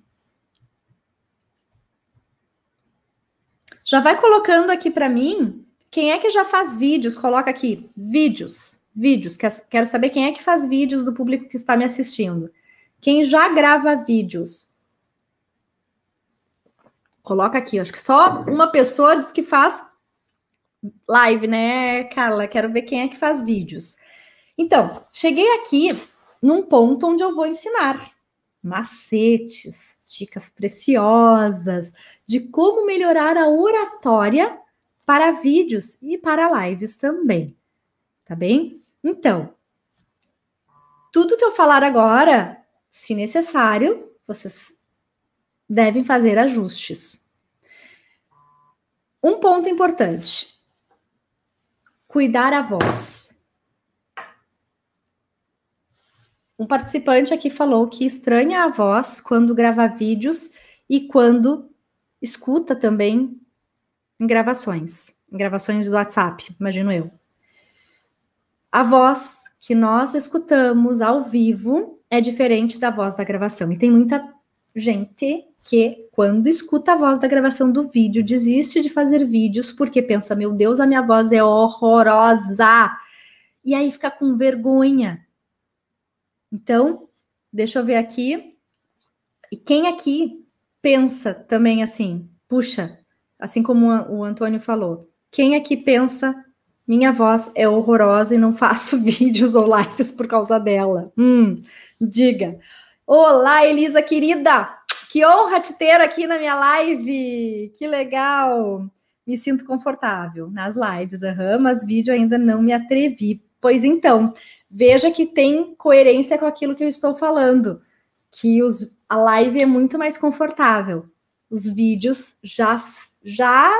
Já vai colocando aqui para mim quem é que já faz vídeos? Coloca aqui, vídeos, vídeos. Quero saber quem é que faz vídeos do público que está me assistindo. Quem já grava vídeos? Coloca aqui, acho que só uma pessoa diz que faz live, né, Carla? Quero ver quem é que faz vídeos. Então, cheguei aqui num ponto onde eu vou ensinar macetes, dicas preciosas de como melhorar a oratória para vídeos e para lives também. Tá bem? Então, tudo que eu falar agora, se necessário, vocês devem fazer ajustes. Um ponto importante: cuidar a voz. Um participante aqui falou que estranha a voz quando grava vídeos e quando escuta também em gravações, em gravações do WhatsApp, imagino eu. A voz que nós escutamos ao vivo é diferente da voz da gravação. E tem muita gente que, quando escuta a voz da gravação do vídeo, desiste de fazer vídeos porque pensa: meu Deus, a minha voz é horrorosa. E aí fica com vergonha. Então, deixa eu ver aqui. E quem aqui pensa também assim: puxa, assim como o Antônio falou, quem aqui pensa minha voz é horrorosa e não faço vídeos ou lives por causa dela? Hum, diga. Olá, Elisa querida! Que honra te ter aqui na minha live! Que legal! Me sinto confortável nas lives, uhum, mas vídeo ainda não me atrevi. Pois então, veja que tem coerência com aquilo que eu estou falando, que os, a live é muito mais confortável os vídeos já já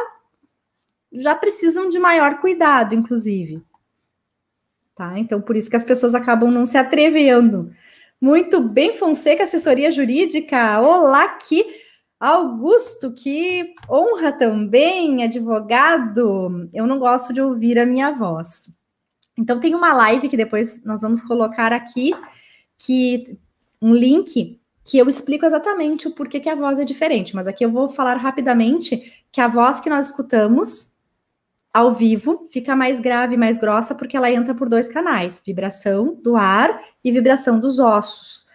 já precisam de maior cuidado, inclusive. Tá? Então, por isso que as pessoas acabam não se atrevendo. Muito bem, Fonseca, assessoria jurídica. Olá, que Augusto, que honra também, advogado. Eu não gosto de ouvir a minha voz. Então, tem uma live que depois nós vamos colocar aqui, que um link que eu explico exatamente o porquê que a voz é diferente, mas aqui eu vou falar rapidamente que a voz que nós escutamos ao vivo fica mais grave, mais grossa, porque ela entra por dois canais: vibração do ar e vibração dos ossos.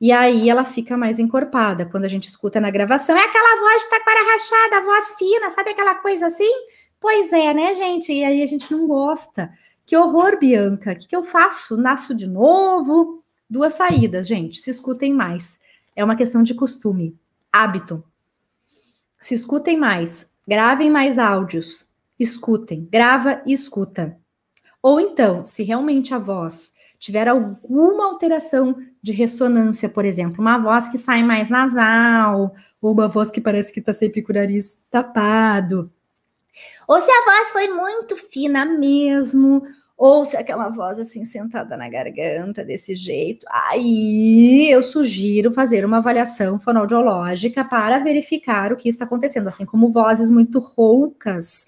E aí ela fica mais encorpada. Quando a gente escuta na gravação, é aquela voz de taquara rachada, a voz fina, sabe aquela coisa assim? Pois é, né, gente? E aí a gente não gosta. Que horror, Bianca. O que, que eu faço? Nasço de novo? Duas saídas, gente. Se escutem mais é uma questão de costume, hábito. Se escutem mais, gravem mais áudios, escutem, grava e escuta. Ou então, se realmente a voz tiver alguma alteração de ressonância, por exemplo, uma voz que sai mais nasal, ou uma voz que parece que está sempre com o nariz tapado, ou se a voz foi muito fina mesmo, ou se aquela voz assim sentada na garganta desse jeito, aí eu sugiro fazer uma avaliação fonoaudiológica para verificar o que está acontecendo, assim como vozes muito roucas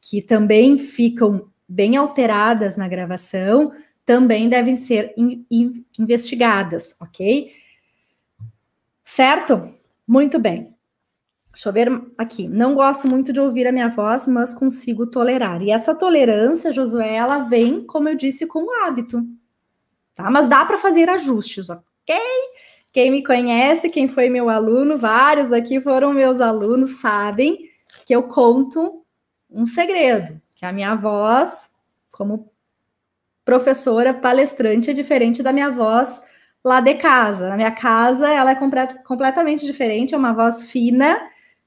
que também ficam bem alteradas na gravação, também devem ser in, in, investigadas, ok? Certo? Muito bem. Deixa eu ver aqui. Não gosto muito de ouvir a minha voz, mas consigo tolerar. E essa tolerância, Josué, ela vem, como eu disse, com o hábito. Tá? Mas dá para fazer ajustes, ok? Quem me conhece, quem foi meu aluno, vários aqui foram meus alunos, sabem que eu conto um segredo, que a minha voz, como professora, palestrante, é diferente da minha voz lá de casa. Na minha casa, ela é completamente diferente, é uma voz fina,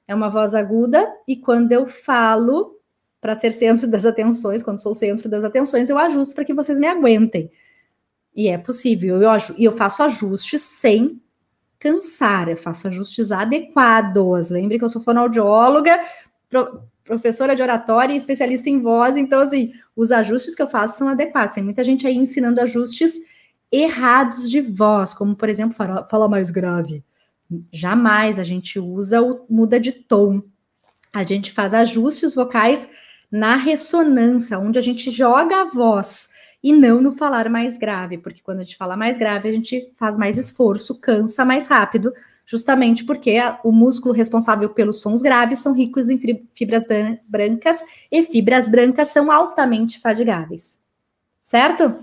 é uma voz aguda, e quando eu falo para ser centro das atenções, quando sou centro das atenções, eu ajusto para que vocês me aguentem. E é possível, eu, e eu faço ajustes sem cansar, eu faço ajustes adequados. Lembre que eu sou fonoaudióloga, pro, professora de oratória e especialista em voz, então, assim, os ajustes que eu faço são adequados. Tem muita gente aí ensinando ajustes errados de voz, como, por exemplo, fala, fala mais grave. Jamais a gente usa o muda de tom. A gente faz ajustes vocais na ressonância, onde a gente joga a voz e não no falar mais grave, porque quando a gente fala mais grave, a gente faz mais esforço, cansa mais rápido, justamente porque o músculo responsável pelos sons graves são ricos em fibras brancas e fibras brancas são altamente fadigáveis. Certo?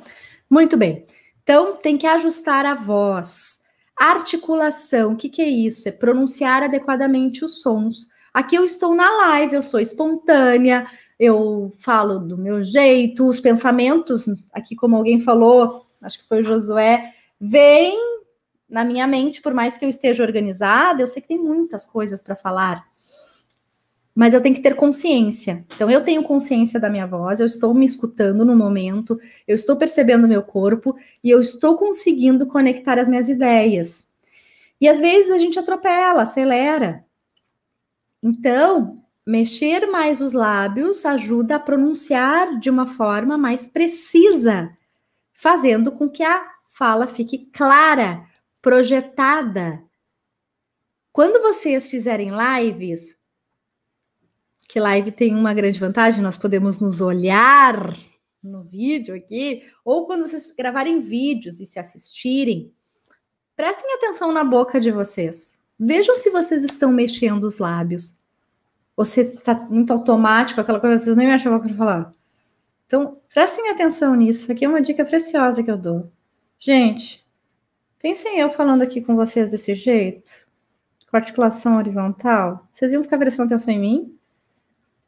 Muito bem. Então, tem que ajustar a voz. Articulação, o que, que é isso? É pronunciar adequadamente os sons. Aqui eu estou na live, eu sou espontânea, eu falo do meu jeito, os pensamentos, aqui como alguém falou, acho que foi o Josué, vem na minha mente, por mais que eu esteja organizada, eu sei que tem muitas coisas para falar. Mas eu tenho que ter consciência. Então, eu tenho consciência da minha voz, eu estou me escutando no momento, eu estou percebendo meu corpo e eu estou conseguindo conectar as minhas ideias. E às vezes a gente atropela, acelera. Então, Mexer mais os lábios ajuda a pronunciar de uma forma mais precisa, fazendo com que a fala fique clara, projetada. Quando vocês fizerem lives, que live tem uma grande vantagem, nós podemos nos olhar no vídeo aqui, ou quando vocês gravarem vídeos e se assistirem, prestem atenção na boca de vocês. Vejam se vocês estão mexendo os lábios você tá muito automático, aquela coisa vocês nem me achavam para falar. Então, prestem atenção nisso. Isso aqui é uma dica preciosa que eu dou. Gente, pensem eu falando aqui com vocês desse jeito, com articulação horizontal. Vocês iam ficar prestando atenção em mim?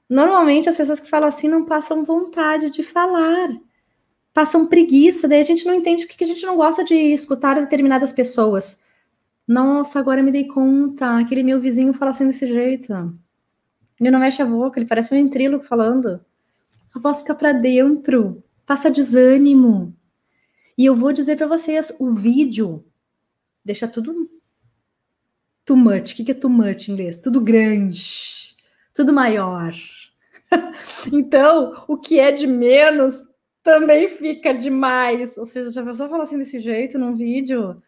Normalmente, as pessoas que falam assim não passam vontade de falar. Passam preguiça, daí a gente não entende porque a gente não gosta de escutar determinadas pessoas. Nossa, agora me dei conta, aquele meu vizinho fala assim desse jeito. Ele não mexe a boca, ele parece um ventríloco falando. A voz fica para dentro, passa desânimo. E eu vou dizer para vocês, o vídeo deixa tudo too much. O que é too much em inglês? Tudo grande, tudo maior. então, o que é de menos também fica demais. Ou seja, já a pessoa fala assim desse jeito num vídeo,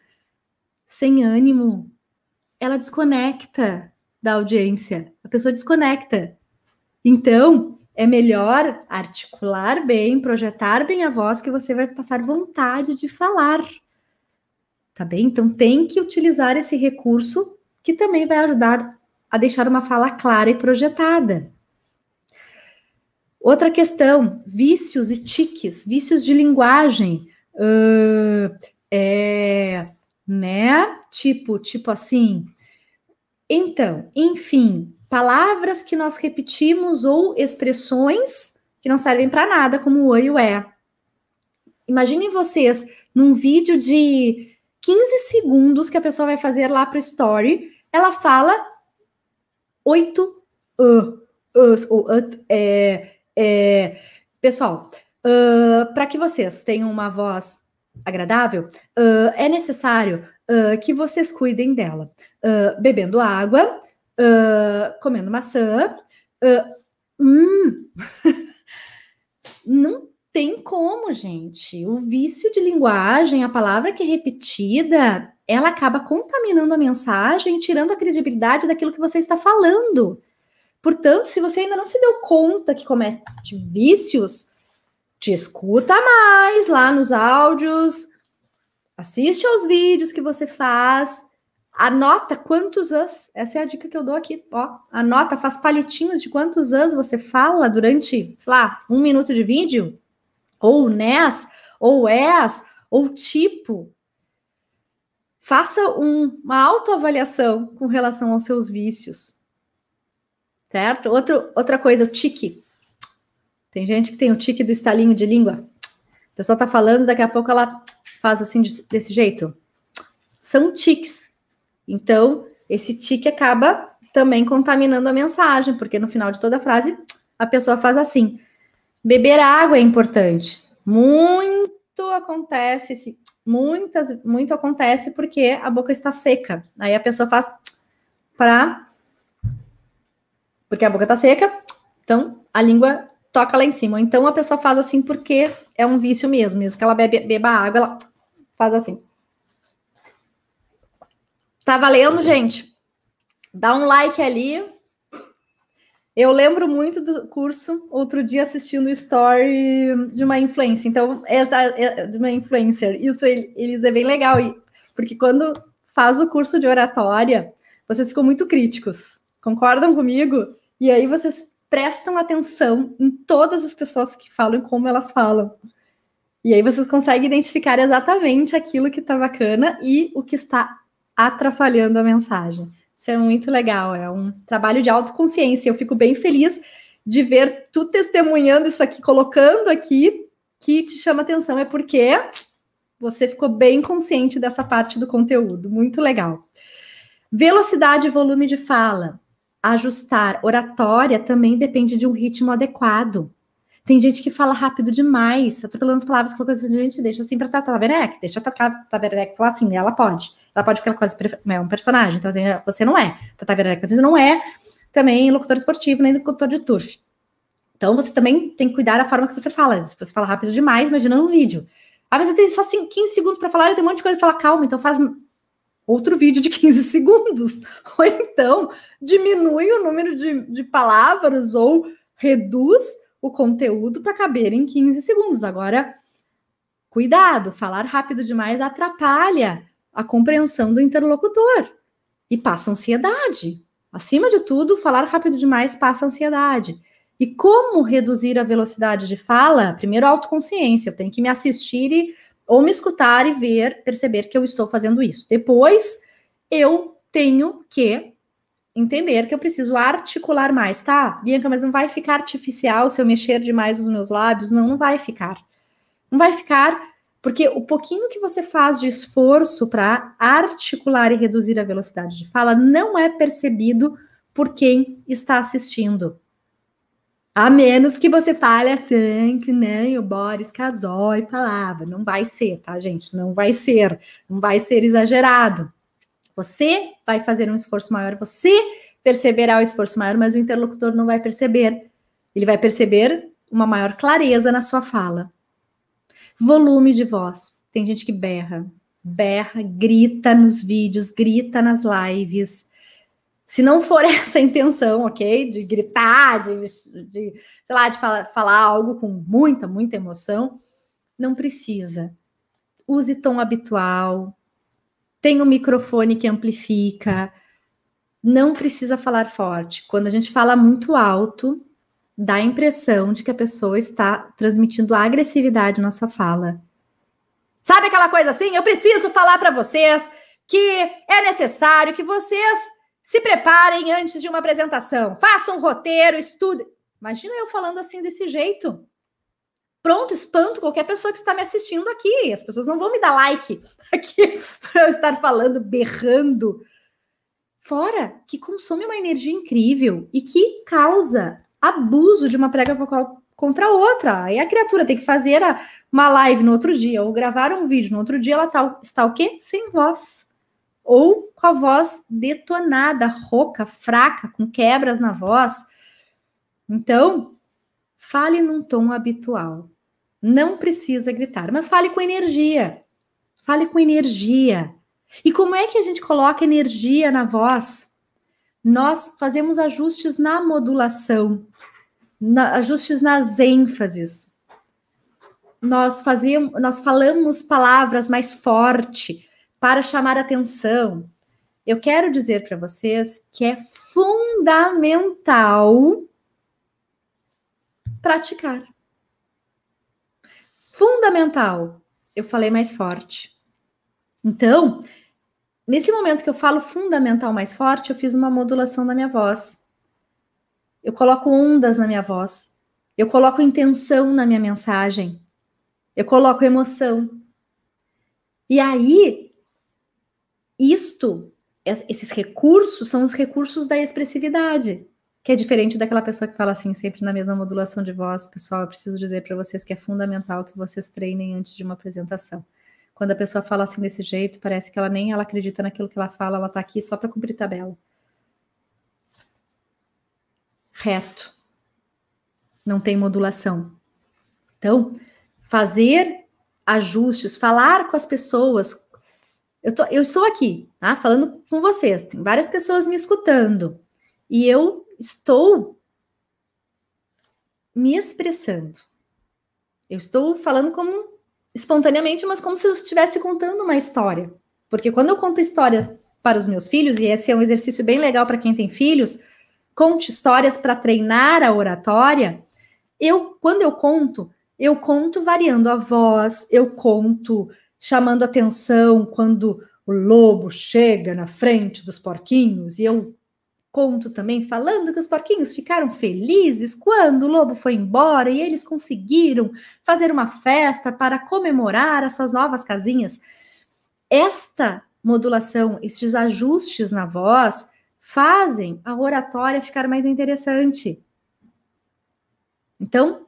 sem ânimo, ela desconecta da audiência. A pessoa desconecta. Então, é melhor articular bem, projetar bem a voz que você vai passar vontade de falar. Tá bem? Então, tem que utilizar esse recurso que também vai ajudar a deixar uma fala clara e projetada. Outra questão: vícios e tiques, vícios de linguagem. Uh, é, né? Tipo, tipo assim, então, enfim, palavras que nós repetimos ou expressões que não servem para nada, como o e o é. Imaginem vocês num vídeo de 15 segundos que a pessoa vai fazer lá para o story, ela fala oito uh, us, ou uh, é, é, pessoal, uh, para que vocês tenham uma voz agradável, uh, é necessário uh, que vocês cuidem dela, bebendo água, comendo maçã. Hum. Não tem como, gente. O vício de linguagem, a palavra que é repetida, ela acaba contaminando a mensagem, tirando a credibilidade daquilo que você está falando. Portanto, se você ainda não se deu conta que comete vícios, te escuta mais lá nos áudios, assiste aos vídeos que você faz, anota quantos anos, essa é a dica que eu dou aqui, ó, anota, faz palitinhos de quantos anos você fala durante, sei lá, um minuto de vídeo, ou NES, ou ES, ou tipo. Faça um, uma autoavaliação com relação aos seus vícios. Certo? Outro, outra coisa, o tique. Tem gente que tem o tique do estalinho de língua. A pessoa tá falando, daqui a pouco ela faz assim desse jeito. São tiques. Então, esse tique acaba também contaminando a mensagem, porque no final de toda a frase a pessoa faz assim. Beber água é importante. Muito acontece, muitas, muito acontece porque a boca está seca. Aí a pessoa faz para porque a boca está seca, então a língua toca lá em cima. Então a pessoa faz assim porque é um vício mesmo, mesmo que ela bebe, beba água, ela faz assim. Tá valendo, gente? Dá um like ali. Eu lembro muito do curso, outro dia assistindo o story de uma influencer. Então, essa é, de uma influencer. Isso eles é bem legal, porque quando faz o curso de oratória, vocês ficam muito críticos. Concordam comigo? E aí vocês prestam atenção em todas as pessoas que falam e como elas falam. E aí vocês conseguem identificar exatamente aquilo que está bacana e o que está atrapalhando a mensagem. Isso é muito legal, é um trabalho de autoconsciência. Eu fico bem feliz de ver tu testemunhando isso aqui, colocando aqui, que te chama atenção. É porque você ficou bem consciente dessa parte do conteúdo. Muito legal. Velocidade e volume de fala. Ajustar oratória também depende de um ritmo adequado. Tem gente que fala rápido demais, atropelando as palavras, aquela coisa, gente, deixa assim pra Tata deixa a Tata falar assim, ela pode. Ela pode ficar quase é um personagem, então assim, você não é. Tata você não é também locutor esportivo, nem locutor de turf. Então você também tem que cuidar da forma que você fala. Se você fala rápido demais, imagina um vídeo. Ah, mas eu tenho só 15 segundos para falar, eu tenho um monte de coisa para falar, calma, então faz outro vídeo de 15 segundos. Ou então diminui o número de, de palavras ou reduz o conteúdo para caber em 15 segundos. Agora, cuidado, falar rápido demais atrapalha a compreensão do interlocutor e passa ansiedade. Acima de tudo, falar rápido demais passa ansiedade. E como reduzir a velocidade de fala? Primeiro, autoconsciência. Eu tenho que me assistir e, ou me escutar e ver, perceber que eu estou fazendo isso. Depois, eu tenho que entender que eu preciso articular mais, tá? Bianca, mas não vai ficar artificial se eu mexer demais os meus lábios? Não, não vai ficar. Não vai ficar, porque o pouquinho que você faz de esforço para articular e reduzir a velocidade de fala não é percebido por quem está assistindo. A menos que você fale assim, que nem o Boris Casoy falava. Não vai ser, tá, gente? Não vai ser. Não vai ser exagerado. Você vai fazer um esforço maior, você perceberá o esforço maior, mas o interlocutor não vai perceber. Ele vai perceber uma maior clareza na sua fala. Volume de voz. Tem gente que berra, berra, grita nos vídeos, grita nas lives. Se não for essa a intenção, ok? De gritar, de, de sei lá, de falar, falar algo com muita, muita emoção, não precisa. Use tom habitual, tem um microfone que amplifica, não precisa falar forte. Quando a gente fala muito alto, dá a impressão de que a pessoa está transmitindo agressividade na sua fala. Sabe aquela coisa assim? Eu preciso falar para vocês que é necessário que vocês se preparem antes de uma apresentação. Façam um roteiro, estudem. Imagina eu falando assim desse jeito. Pronto, espanto qualquer pessoa que está me assistindo aqui. As pessoas não vão me dar like aqui para eu estar falando, berrando. Fora que consome uma energia incrível e que causa abuso de uma prega vocal contra outra. Aí a criatura tem que fazer uma live no outro dia ou gravar um vídeo no outro dia, ela tá, está o quê? Sem voz. Ou com a voz detonada, rouca, fraca, com quebras na voz. Então, Fale num tom habitual. Não precisa gritar, mas fale com energia. Fale com energia. E como é que a gente coloca energia na voz? Nós fazemos ajustes na modulação, na, ajustes nas ênfases. Nós fazemos, nós falamos palavras mais forte para chamar atenção. Eu quero dizer para vocês que é fundamental praticar. Fundamental. Eu falei mais forte. Então, nesse momento que eu falo fundamental mais forte, eu fiz uma modulação da minha voz. Eu coloco ondas na minha voz. Eu coloco intenção na minha mensagem. eu coloco emoção. E aí, isto, esses recursos são os recursos da expressividade, que é diferente daquela pessoa que fala assim, sempre na mesma modulação de voz. Pessoal, eu preciso dizer para vocês que é fundamental que vocês treinem antes de uma apresentação. Quando a pessoa fala assim desse jeito, parece que ela nem ela acredita naquilo que ela fala, ela está aqui só para cumprir tabela. Reto. Não tem modulação. Então, fazer ajustes, falar com as pessoas. Eu, tô, eu estou aqui, tá? Falando com vocês. Tem várias pessoas me escutando. E eu estou me expressando. Eu estou falando como espontaneamente, mas como se eu estivesse contando uma história. Porque quando eu conto história para os meus filhos, e esse é um exercício bem legal para quem tem filhos, conte histórias para treinar a oratória. Eu, quando eu conto, eu conto variando a voz, eu conto chamando atenção quando o lobo chega na frente dos porquinhos, e eu conto também falando que os porquinhos ficaram felizes quando o lobo foi embora e eles conseguiram fazer uma festa para comemorar as suas novas casinhas. Esta modulação, esses ajustes na voz, fazem a oratória ficar mais interessante. Então,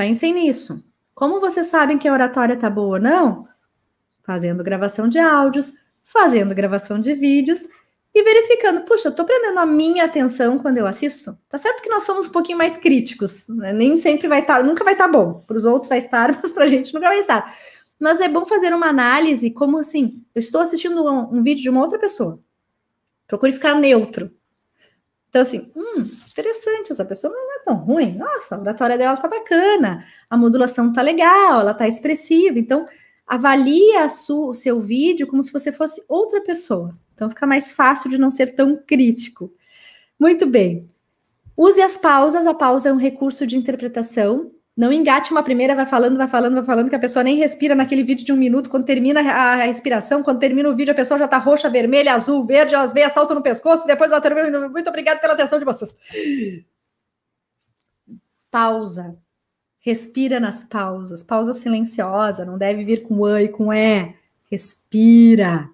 Pensem nisso. Como vocês sabem que a oratória tá boa ou não? Fazendo gravação de áudios, fazendo gravação de vídeos e verificando, puxa, eu tô prendendo a minha atenção quando eu assisto. Tá certo que nós somos um pouquinho mais críticos, né? nem sempre vai estar, tá, nunca vai estar tá bom. Para os outros vai estar, mas para a gente nunca vai estar. Mas é bom fazer uma análise, como assim, eu estou assistindo um, um vídeo de uma outra pessoa. Procure ficar neutro. Então, assim, hum, interessante, essa pessoa tão ruim. Nossa, a oratória dela tá bacana, a modulação tá legal, ela tá expressiva. Então, avalie o seu vídeo como se você fosse outra pessoa. Então, fica mais fácil de não ser tão crítico. Muito bem. Use as pausas, a pausa é um recurso de interpretação não engate uma primeira, vai falando, vai falando, vai falando, que a pessoa nem respira naquele vídeo de um minuto. Quando termina a respiração, quando termina o vídeo, a pessoa já tá roxa, vermelha, azul, verde, elas veem salto no pescoço, depois ela termina. Muito obrigada pela atenção de vocês. Pausa. Respira nas pausas. Pausa silenciosa, não deve vir com oi, com é. Respira.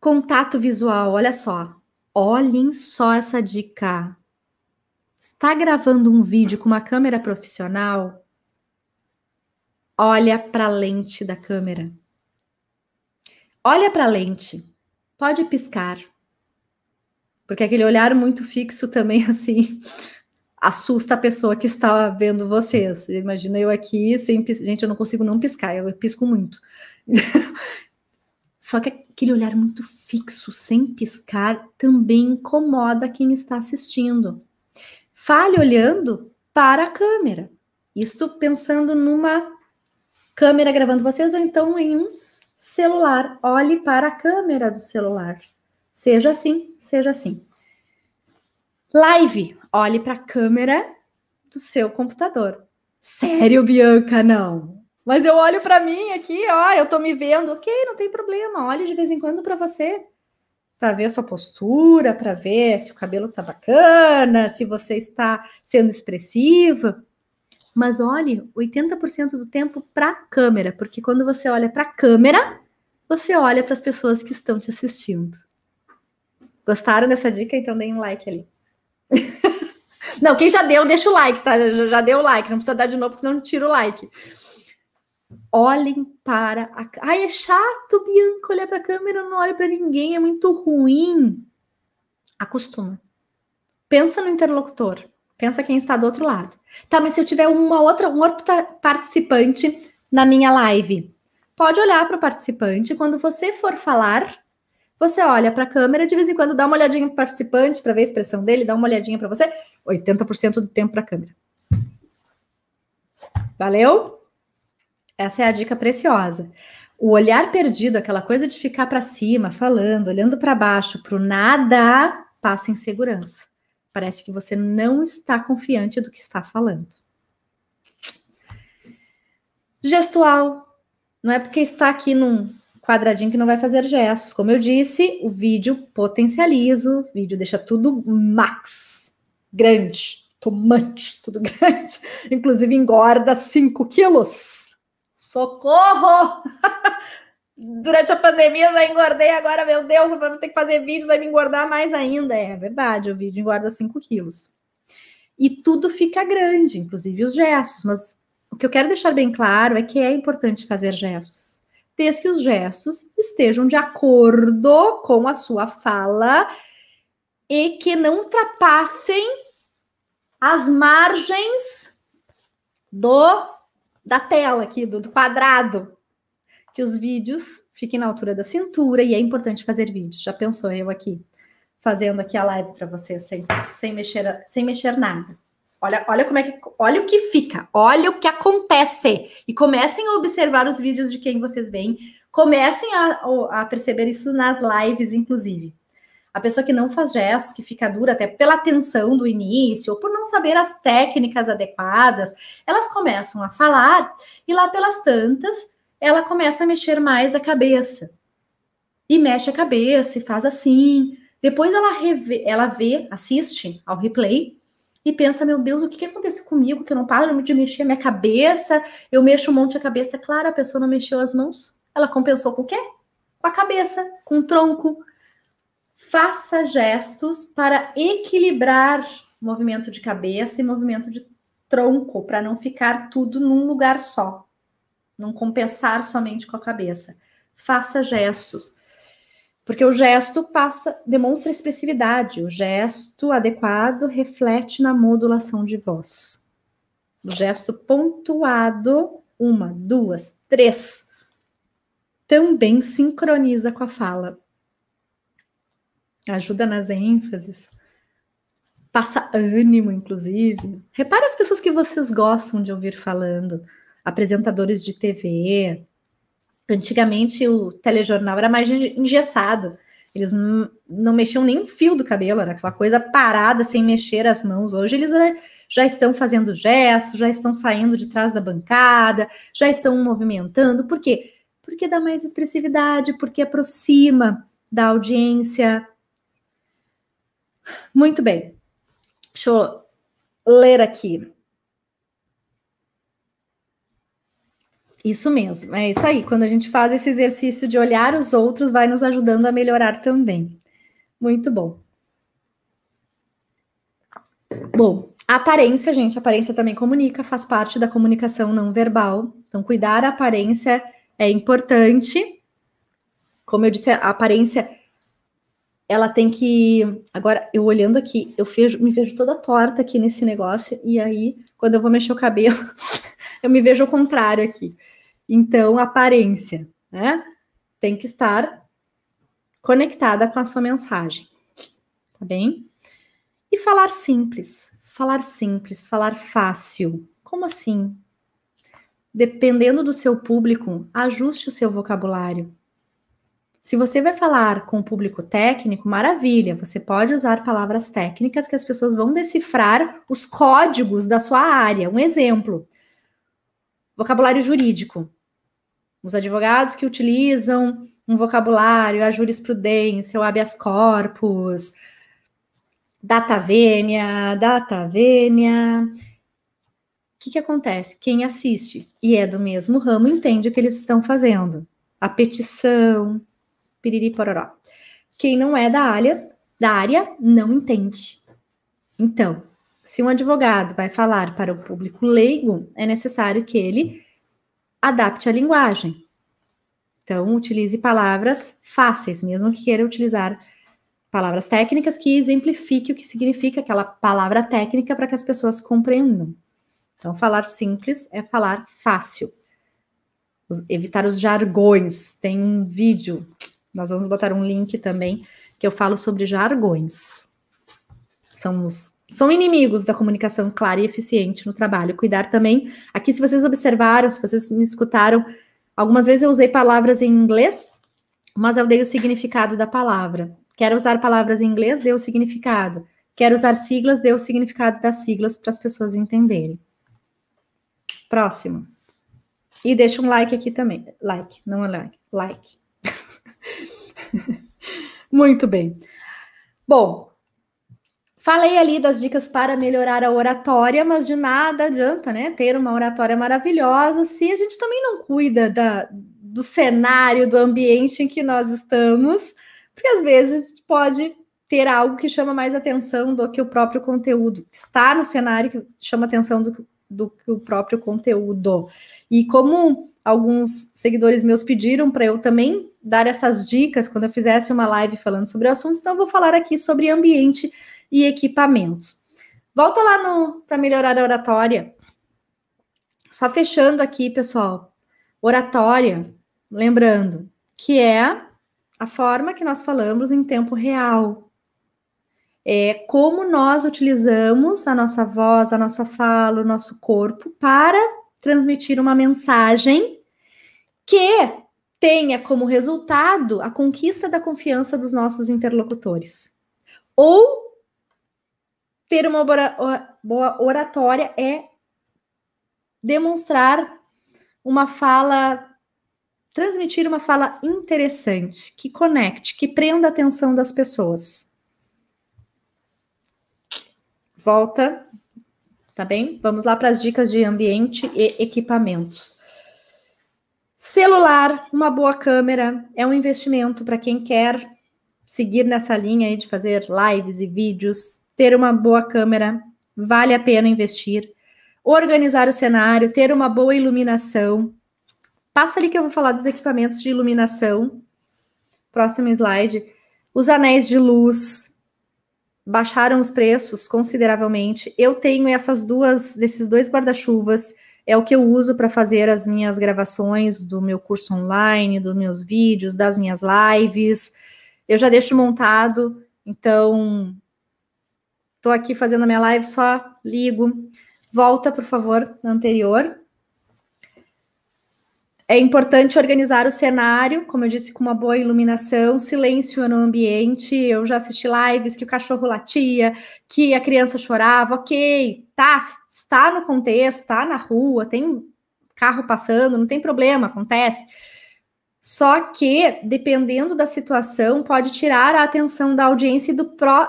Contato visual, olha só. Olhem só essa dica está gravando um vídeo com uma câmera profissional, olha para a lente da câmera. Olha para a lente. Pode piscar. Porque aquele olhar muito fixo também, assim, assusta a pessoa que está vendo vocês. Imagina eu aqui sem Gente, eu não consigo não piscar, eu pisco muito. Só que aquele olhar muito fixo, sem piscar, também incomoda quem está assistindo. Fale olhando para a câmera. Isto pensando numa câmera gravando vocês ou então em um celular. Olhe para a câmera do celular. Seja assim, seja assim. Live, olhe para a câmera do seu computador. Sério, Bianca, não. Mas eu olho para mim aqui, ó, eu tô me vendo. OK, não tem problema. Olhe de vez em quando para você para ver a sua postura, para ver se o cabelo está bacana, se você está sendo expressiva. Mas olhe 80% do tempo para a câmera, porque quando você olha para a câmera, você olha para as pessoas que estão te assistindo. Gostaram dessa dica? Então deem um like ali. não, quem já deu, deixa o like, tá? Já, já deu o like, não precisa dar de novo, senão tira o like olhem para a. Ai, é chato, Bianca, olhar para a câmera, não olha para ninguém, é muito ruim. Acostuma. Pensa no interlocutor. Pensa quem está do outro lado. Tá, mas se eu tiver uma outra, um outro participante na minha live, pode olhar para o participante. Quando você for falar, você olha para a câmera, de vez em quando dá uma olhadinha para o participante para ver a expressão dele, dá uma olhadinha para você. 80% do tempo para a câmera. Valeu? Essa é a dica preciosa. O olhar perdido, aquela coisa de ficar para cima, falando, olhando para baixo, para o nada, passa em segurança. Parece que você não está confiante do que está falando. Gestual. Não é porque está aqui num quadradinho que não vai fazer gestos. Como eu disse, o vídeo potencializa, o vídeo deixa tudo max, grande, tomate, tudo grande. Inclusive engorda 5 quilos. Socorro! Durante a pandemia eu já engordei, agora, meu Deus, eu vou ter que fazer vídeo, vai me engordar mais ainda. É verdade, o vídeo engorda 5 quilos. E tudo fica grande, inclusive os gestos. Mas o que eu quero deixar bem claro é que é importante fazer gestos. Desde que os gestos estejam de acordo com a sua fala e que não ultrapassem as margens do da tela aqui, do, do quadrado. Que os vídeos fiquem na altura da cintura e é importante fazer vídeos. Já pensou eu aqui fazendo aqui a live para vocês sem, sem mexer sem mexer nada. Olha, olha como é que olha o que fica, olha o que acontece e comecem a observar os vídeos de quem vocês veem, comecem a, a perceber isso nas lives, inclusive. A pessoa que não faz gestos, que fica dura até pela tensão do início, ou por não saber as técnicas adequadas, elas começam a falar e lá pelas tantas, ela começa a mexer mais a cabeça. E mexe a cabeça e faz assim. Depois ela, revê, ela vê, assiste ao replay e pensa: meu Deus, o que, que aconteceu comigo? Que eu não paro de mexer a minha cabeça, eu mexo um monte a cabeça. Claro, a pessoa não mexeu as mãos. Ela compensou com o quê? Com a cabeça, com o tronco, faça gestos para equilibrar movimento de cabeça e movimento de tronco, para não ficar tudo num lugar só. Não compensar somente com a cabeça. Faça gestos. Porque o gesto passa, demonstra expressividade. O gesto adequado reflete na modulação de voz. O gesto pontuado, uma, duas, três, também sincroniza com a fala ajuda nas ênfases, passa ânimo, inclusive. Repare as pessoas que vocês gostam de ouvir falando, apresentadores de TV. Antigamente o telejornal era mais engessado. Eles não mexiam nem um fio do cabelo, era aquela coisa parada, sem mexer as mãos. Hoje eles já estão fazendo gestos, já estão saindo de trás da bancada, já estão movimentando. Por quê? Porque dá mais expressividade, porque aproxima da audiência, muito bem. Deixa eu ler aqui. Isso mesmo, é isso aí. Quando a gente faz esse exercício de olhar os outros, vai nos ajudando a melhorar também. Muito bom. Bom, aparência, gente, aparência também comunica, faz parte da comunicação não verbal. Então, cuidar a aparência é importante. Como eu disse, a aparência ela tem que. Agora, eu olhando aqui, eu vejo, me vejo toda torta aqui nesse negócio, e aí, quando eu vou mexer o cabelo, eu me vejo ao contrário aqui. Então, aparência, né? Tem que estar conectada com a sua mensagem, tá bem? E falar simples, falar simples, falar fácil. Como assim? Dependendo do seu público, ajuste o seu vocabulário. Se você vai falar com o público técnico, maravilha, você pode usar palavras técnicas que as pessoas vão decifrar os códigos da sua área. Um exemplo: vocabulário jurídico. Os advogados que utilizam um vocabulário, a jurisprudência, o habeas corpus, data vênia, data vênia. O que, que acontece? Quem assiste e é do mesmo ramo entende o que eles estão fazendo. A petição, piriri pororó. Quem não é da área, da área não entende. Então, se um advogado vai falar para o público leigo, é necessário que ele adapte a linguagem. Então, utilize palavras fáceis, mesmo que queira utilizar palavras técnicas que exemplifique o que significa aquela palavra técnica para que as pessoas compreendam. Então, falar simples é falar fácil. Evitar os jargões. Tem um vídeo nós vamos botar um link também que eu falo sobre jargões. São os são inimigos da comunicação clara e eficiente no trabalho. Cuidar também. Aqui, se vocês observaram, se vocês me escutaram, algumas vezes eu usei palavras em inglês, mas eu dei o significado da palavra. Quero usar palavras em inglês, deu o significado. Quero usar siglas, deu o significado das siglas para as pessoas entenderem. Próximo. E deixa um like aqui também. Like, não é like. Like. Muito bem. Bom, Falei ali das dicas para melhorar a oratória, mas de nada adianta, né? Ter uma oratória maravilhosa se a gente também não cuida da, do cenário, do ambiente em que nós estamos, porque às vezes pode ter algo que chama mais atenção do que o próprio conteúdo. Estar no cenário que chama atenção do, do que o próprio conteúdo. E como alguns seguidores meus pediram para eu também dar essas dicas quando eu fizesse uma live falando sobre o assunto, então eu vou falar aqui sobre ambiente e equipamentos. Volta lá para melhorar a oratória. Só fechando aqui, pessoal. Oratória, lembrando que é a forma que nós falamos em tempo real. É como nós utilizamos a nossa voz, a nossa fala, o nosso corpo para transmitir uma mensagem que tenha como resultado a conquista da confiança dos nossos interlocutores. Ou ter uma boa oratória é demonstrar uma fala, transmitir uma fala interessante, que conecte, que prenda a atenção das pessoas. Volta, tá bem? Vamos lá para as dicas de ambiente e equipamentos. Celular, uma boa câmera, é um investimento para quem quer seguir nessa linha aí de fazer lives e vídeos, ter uma boa câmera, vale a pena investir. Organizar o cenário, ter uma boa iluminação. Passa ali que eu vou falar dos equipamentos de iluminação. Próximo slide. Os anéis de luz baixaram os preços consideravelmente. Eu tenho essas duas, desses dois guarda-chuvas, é o que eu uso para fazer as minhas gravações do meu curso online, dos meus vídeos, das minhas lives. Eu já deixo montado, então Estou aqui fazendo a minha live, só ligo. Volta, por favor, na anterior. É importante organizar o cenário, como eu disse, com uma boa iluminação, silêncio no ambiente. Eu já assisti lives que o cachorro latia, que a criança chorava, ok, tá, está no contexto, está na rua, tem carro passando, não tem problema, acontece. Só que, dependendo da situação, pode tirar a atenção da audiência e do,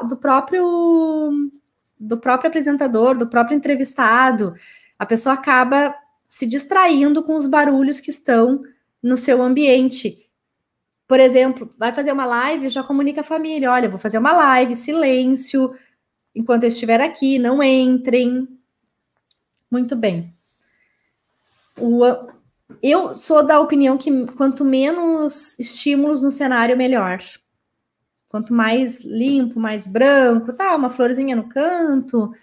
do próprio do próprio apresentador, do próprio entrevistado. A pessoa acaba se distraindo com os barulhos que estão no seu ambiente. Por exemplo, vai fazer uma live, já comunica a família: olha, vou fazer uma live, silêncio, enquanto eu estiver aqui, não entrem. Muito bem. O, eu sou da opinião que quanto menos estímulos no cenário, melhor. Quanto mais limpo, mais branco, tá, uma florzinha no canto,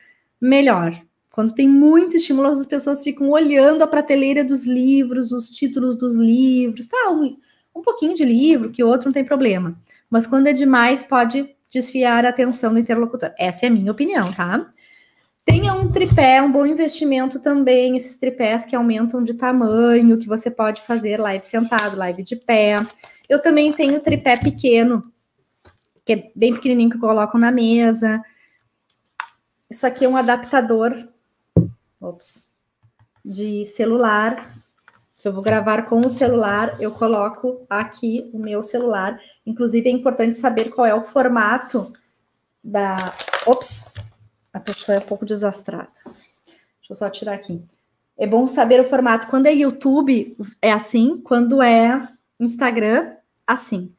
melhor. Quando tem muito estímulo, as pessoas ficam olhando a prateleira dos livros, os títulos dos livros, tá, um, um pouquinho de livro, que outro não tem problema. Mas quando é demais, pode desfiar a atenção do interlocutor. Essa é a minha opinião, tá? Tenha um tripé, um bom investimento também, esses tripés que aumentam de tamanho, que você pode fazer live sentado, live de pé. Eu também tenho tripé pequeno, que é bem pequenininho que eu coloco na mesa. Isso aqui é um adaptador ops, de celular. Se eu vou gravar com o celular, eu coloco aqui o meu celular. Inclusive, é importante saber qual é o formato da. Ops! A pessoa é um pouco desastrada. Deixa eu só tirar aqui. É bom saber o formato. Quando é YouTube, é assim. Quando é Instagram, assim.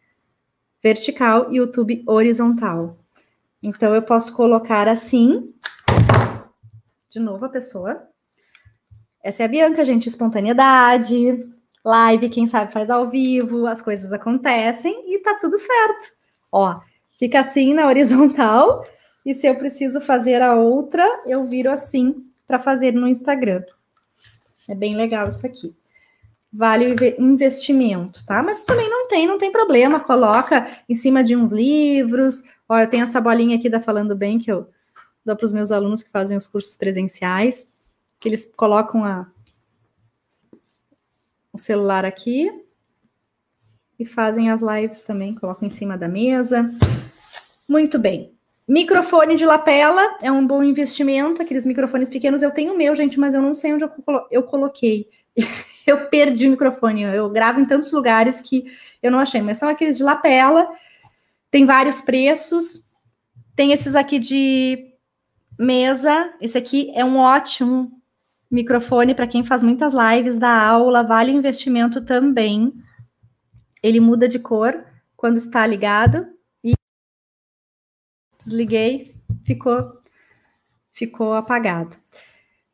Vertical, YouTube horizontal. Então, eu posso colocar assim. De novo, a pessoa. Essa é a Bianca, gente. Espontaneidade. Live, quem sabe faz ao vivo. As coisas acontecem e tá tudo certo. Ó, fica assim na horizontal e se eu preciso fazer a outra, eu viro assim para fazer no Instagram. É bem legal isso aqui. Vale o investimento, tá? Mas também não tem, não tem problema. Coloca em cima de uns livros. Olha, eu tenho essa bolinha aqui da Falando Bem que eu dou para os meus alunos que fazem os cursos presenciais, que eles colocam a, o celular aqui e fazem as lives também, colocam em cima da mesa. Muito bem. Microfone de lapela é um bom investimento. Aqueles microfones pequenos eu tenho o meu, gente, mas eu não sei onde eu, colo eu coloquei. eu perdi o microfone. Eu gravo em tantos lugares que eu não achei, mas são aqueles de lapela. Tem vários preços. Tem esses aqui de mesa. Esse aqui é um ótimo microfone para quem faz muitas lives da aula, vale o investimento também. Ele muda de cor quando está ligado desliguei, ficou ficou apagado.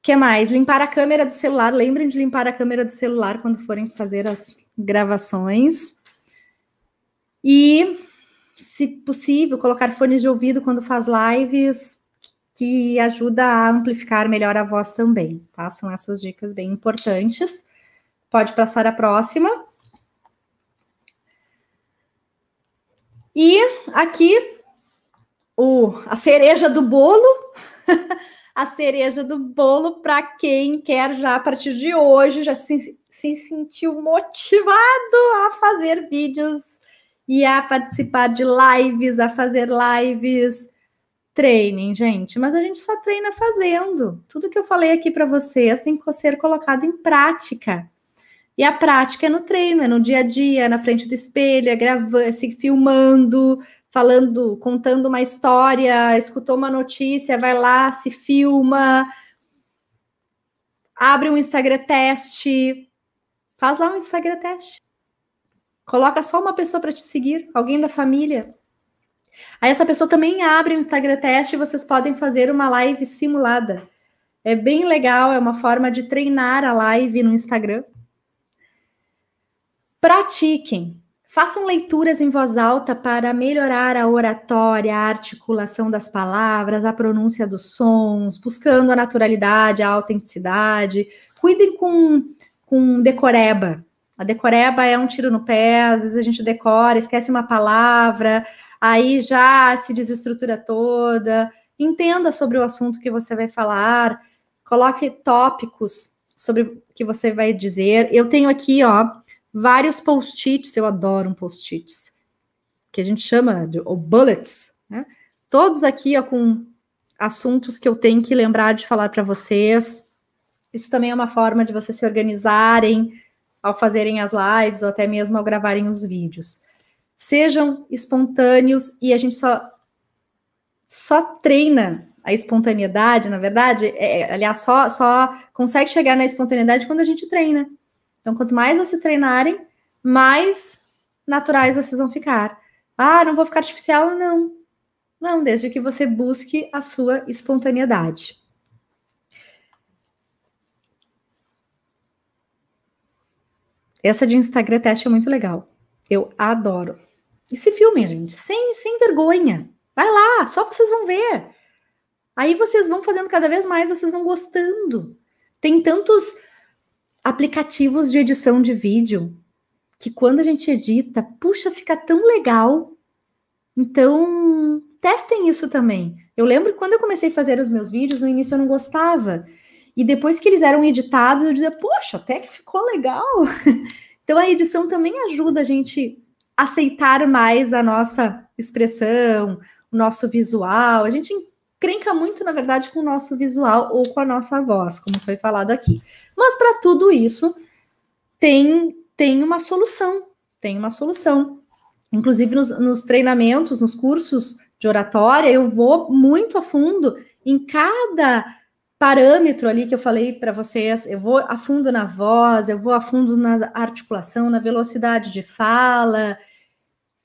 Que mais? Limpar a câmera do celular. Lembrem de limpar a câmera do celular quando forem fazer as gravações. E, se possível, colocar fones de ouvido quando faz lives, que ajuda a amplificar melhor a voz também, tá? São essas dicas bem importantes. Pode passar a próxima. E aqui o, a cereja do bolo, a cereja do bolo para quem quer já a partir de hoje já se, se sentiu motivado a fazer vídeos e a participar de lives, a fazer lives Treinem, gente, mas a gente só treina fazendo. Tudo que eu falei aqui para vocês tem que ser colocado em prática. E a prática é no treino, é no dia a dia, na frente do espelho, é gravando, se filmando, falando, contando uma história, escutou uma notícia, vai lá, se filma, abre um Instagram teste, faz lá um Instagram teste. Coloca só uma pessoa para te seguir, alguém da família, Aí essa pessoa também abre um Instagram teste e vocês podem fazer uma live simulada. É bem legal, é uma forma de treinar a live no Instagram. Pratiquem. Façam leituras em voz alta para melhorar a oratória, a articulação das palavras, a pronúncia dos sons, buscando a naturalidade, a autenticidade. Cuidem com, com decoreba. A decoreba é um tiro no pé, às vezes a gente decora, esquece uma palavra, aí já se desestrutura toda. Entenda sobre o assunto que você vai falar, coloque tópicos sobre o que você vai dizer. Eu tenho aqui, ó, vários post-its, eu adoro um post-its, que a gente chama de ou bullets, né? Todos aqui, ó, com assuntos que eu tenho que lembrar de falar para vocês. Isso também é uma forma de vocês se organizarem ao fazerem as lives ou até mesmo ao gravarem os vídeos sejam espontâneos e a gente só só treina a espontaneidade, na verdade, é, é, aliás, só, só consegue chegar na espontaneidade quando a gente treina. Então, quanto mais vocês treinarem, mais naturais vocês vão ficar. Ah, não vou ficar artificial? Não. Não, desde que você busque a sua espontaneidade. Essa de Instagram teste é muito legal. Eu adoro. E se filmem, gente, sem, sem vergonha. Vai lá, só vocês vão ver. Aí vocês vão fazendo cada vez mais, vocês vão gostando. Tem tantos aplicativos de edição de vídeo que quando a gente edita, puxa, fica tão legal. Então, testem isso também. Eu lembro quando eu comecei a fazer os meus vídeos, no início eu não gostava. E depois que eles eram editados, eu dizia, poxa, até que ficou legal. Então a edição também ajuda a gente aceitar mais a nossa expressão, o nosso visual. A gente encrenca muito, na verdade, com o nosso visual ou com a nossa voz, como foi falado aqui. Mas para tudo isso tem tem uma solução, tem uma solução. Inclusive nos, nos treinamentos, nos cursos de oratória, eu vou muito a fundo em cada parâmetro ali que eu falei para vocês, eu vou a fundo na voz, eu vou a fundo na articulação, na velocidade de fala,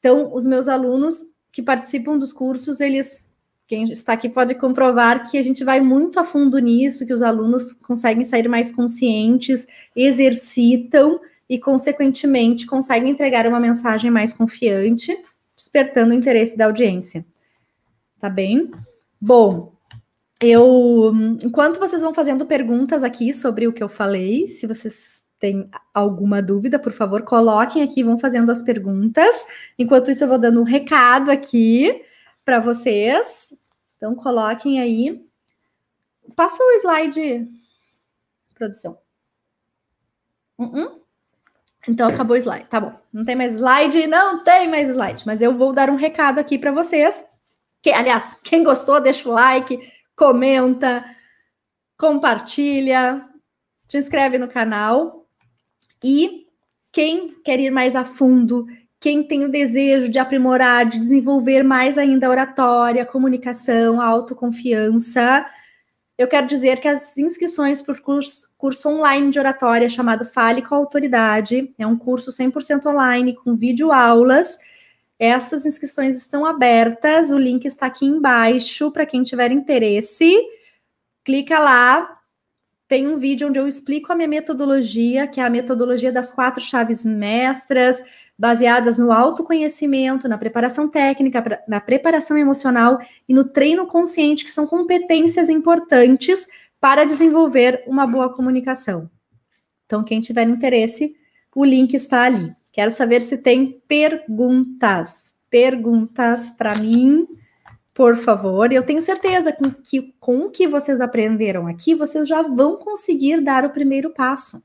então, os meus alunos que participam dos cursos, eles, quem está aqui pode comprovar que a gente vai muito a fundo nisso, que os alunos conseguem sair mais conscientes, exercitam e, consequentemente, conseguem entregar uma mensagem mais confiante, despertando o interesse da audiência. Tá bem? Bom, eu, enquanto vocês vão fazendo perguntas aqui sobre o que eu falei, se vocês tem alguma dúvida, por favor, coloquem aqui, vão fazendo as perguntas. Enquanto isso, eu vou dando um recado aqui para vocês. Então, coloquem aí. Passa o slide, produção. Uh -uh. Então, acabou o slide. Tá bom. Não tem mais slide? Não tem mais slide. Mas eu vou dar um recado aqui para vocês. Que, aliás, quem gostou, deixa o like, comenta, compartilha, se inscreve no canal. E quem quer ir mais a fundo, quem tem o desejo de aprimorar, de desenvolver mais ainda a oratória, a comunicação, a autoconfiança, eu quero dizer que as inscrições para o curso, curso online de oratória chamado Fale com a Autoridade é um curso 100% online com vídeo aulas. Essas inscrições estão abertas, o link está aqui embaixo para quem tiver interesse. Clica lá, tem um vídeo onde eu explico a minha metodologia, que é a metodologia das quatro chaves mestras, baseadas no autoconhecimento, na preparação técnica, na preparação emocional e no treino consciente, que são competências importantes para desenvolver uma boa comunicação. Então, quem tiver interesse, o link está ali. Quero saber se tem perguntas. Perguntas para mim, por favor. Eu tenho certeza que com o que vocês aprenderam aqui, vocês já vão conseguir dar o primeiro passo.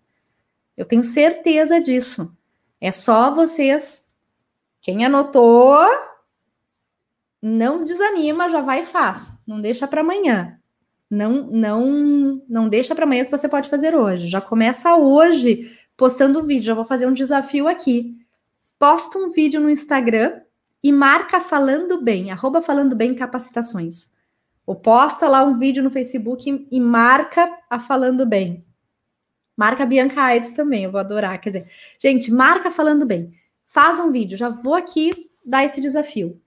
Eu tenho certeza disso. É só vocês. Quem anotou, não desanima, já vai e faz. Não deixa para amanhã. Não, não, não deixa para amanhã o que você pode fazer hoje. Já começa hoje postando um vídeo. Já vou fazer um desafio aqui. Posta um vídeo no Instagram e marca falando bem, arroba falando bem capacitações. Ou posta lá um vídeo no Facebook e marca a falando bem. Marca a Bianca Aides também, eu vou adorar. Quer dizer, gente, marca falando bem. Faz um vídeo, já vou aqui dar esse desafio.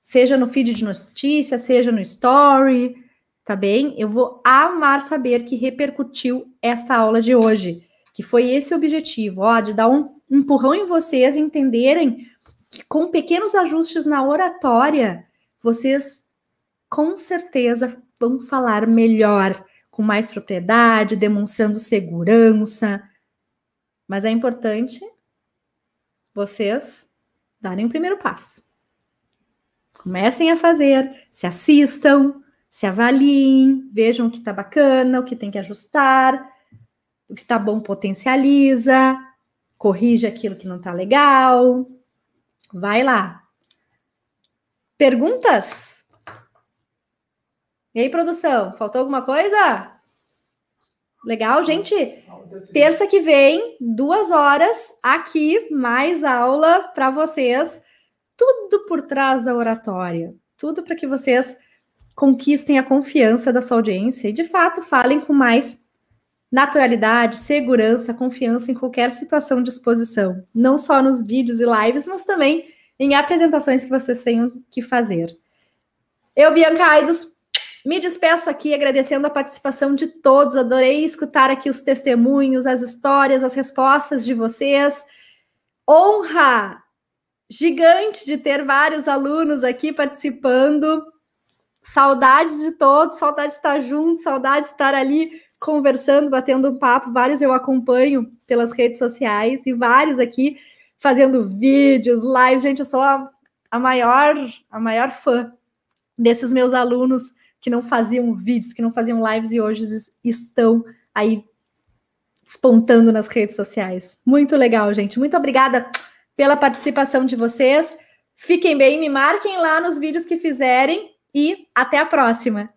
Seja no feed de notícias, seja no story, tá bem? Eu vou amar saber que repercutiu esta aula de hoje, que foi esse objetivo, ó, de dar um empurrão em vocês entenderem que com pequenos ajustes na oratória, vocês com certeza vão falar melhor com mais propriedade, demonstrando segurança. Mas é importante vocês darem o primeiro passo. Comecem a fazer, se assistam, se avaliem, vejam o que está bacana, o que tem que ajustar, o que está bom potencializa, corrige aquilo que não está legal. Vai lá. Perguntas? E aí, produção, faltou alguma coisa? Legal, gente? Terça que vem, duas horas, aqui, mais aula para vocês. Tudo por trás da oratória. Tudo para que vocês conquistem a confiança da sua audiência e, de fato, falem com mais naturalidade, segurança, confiança em qualquer situação de exposição. Não só nos vídeos e lives, mas também em apresentações que vocês tenham que fazer. Eu, Bianca Aidos, me despeço aqui agradecendo a participação de todos. Adorei escutar aqui os testemunhos, as histórias, as respostas de vocês. Honra gigante de ter vários alunos aqui participando. Saudades de todos, saudade de estar junto, saudade de estar ali conversando, batendo um papo. Vários eu acompanho pelas redes sociais e vários aqui fazendo vídeos, lives. Gente, eu sou a, a maior a maior fã desses meus alunos que não faziam vídeos, que não faziam lives e hoje estão aí despontando nas redes sociais. Muito legal, gente. Muito obrigada pela participação de vocês. Fiquem bem, me marquem lá nos vídeos que fizerem e até a próxima.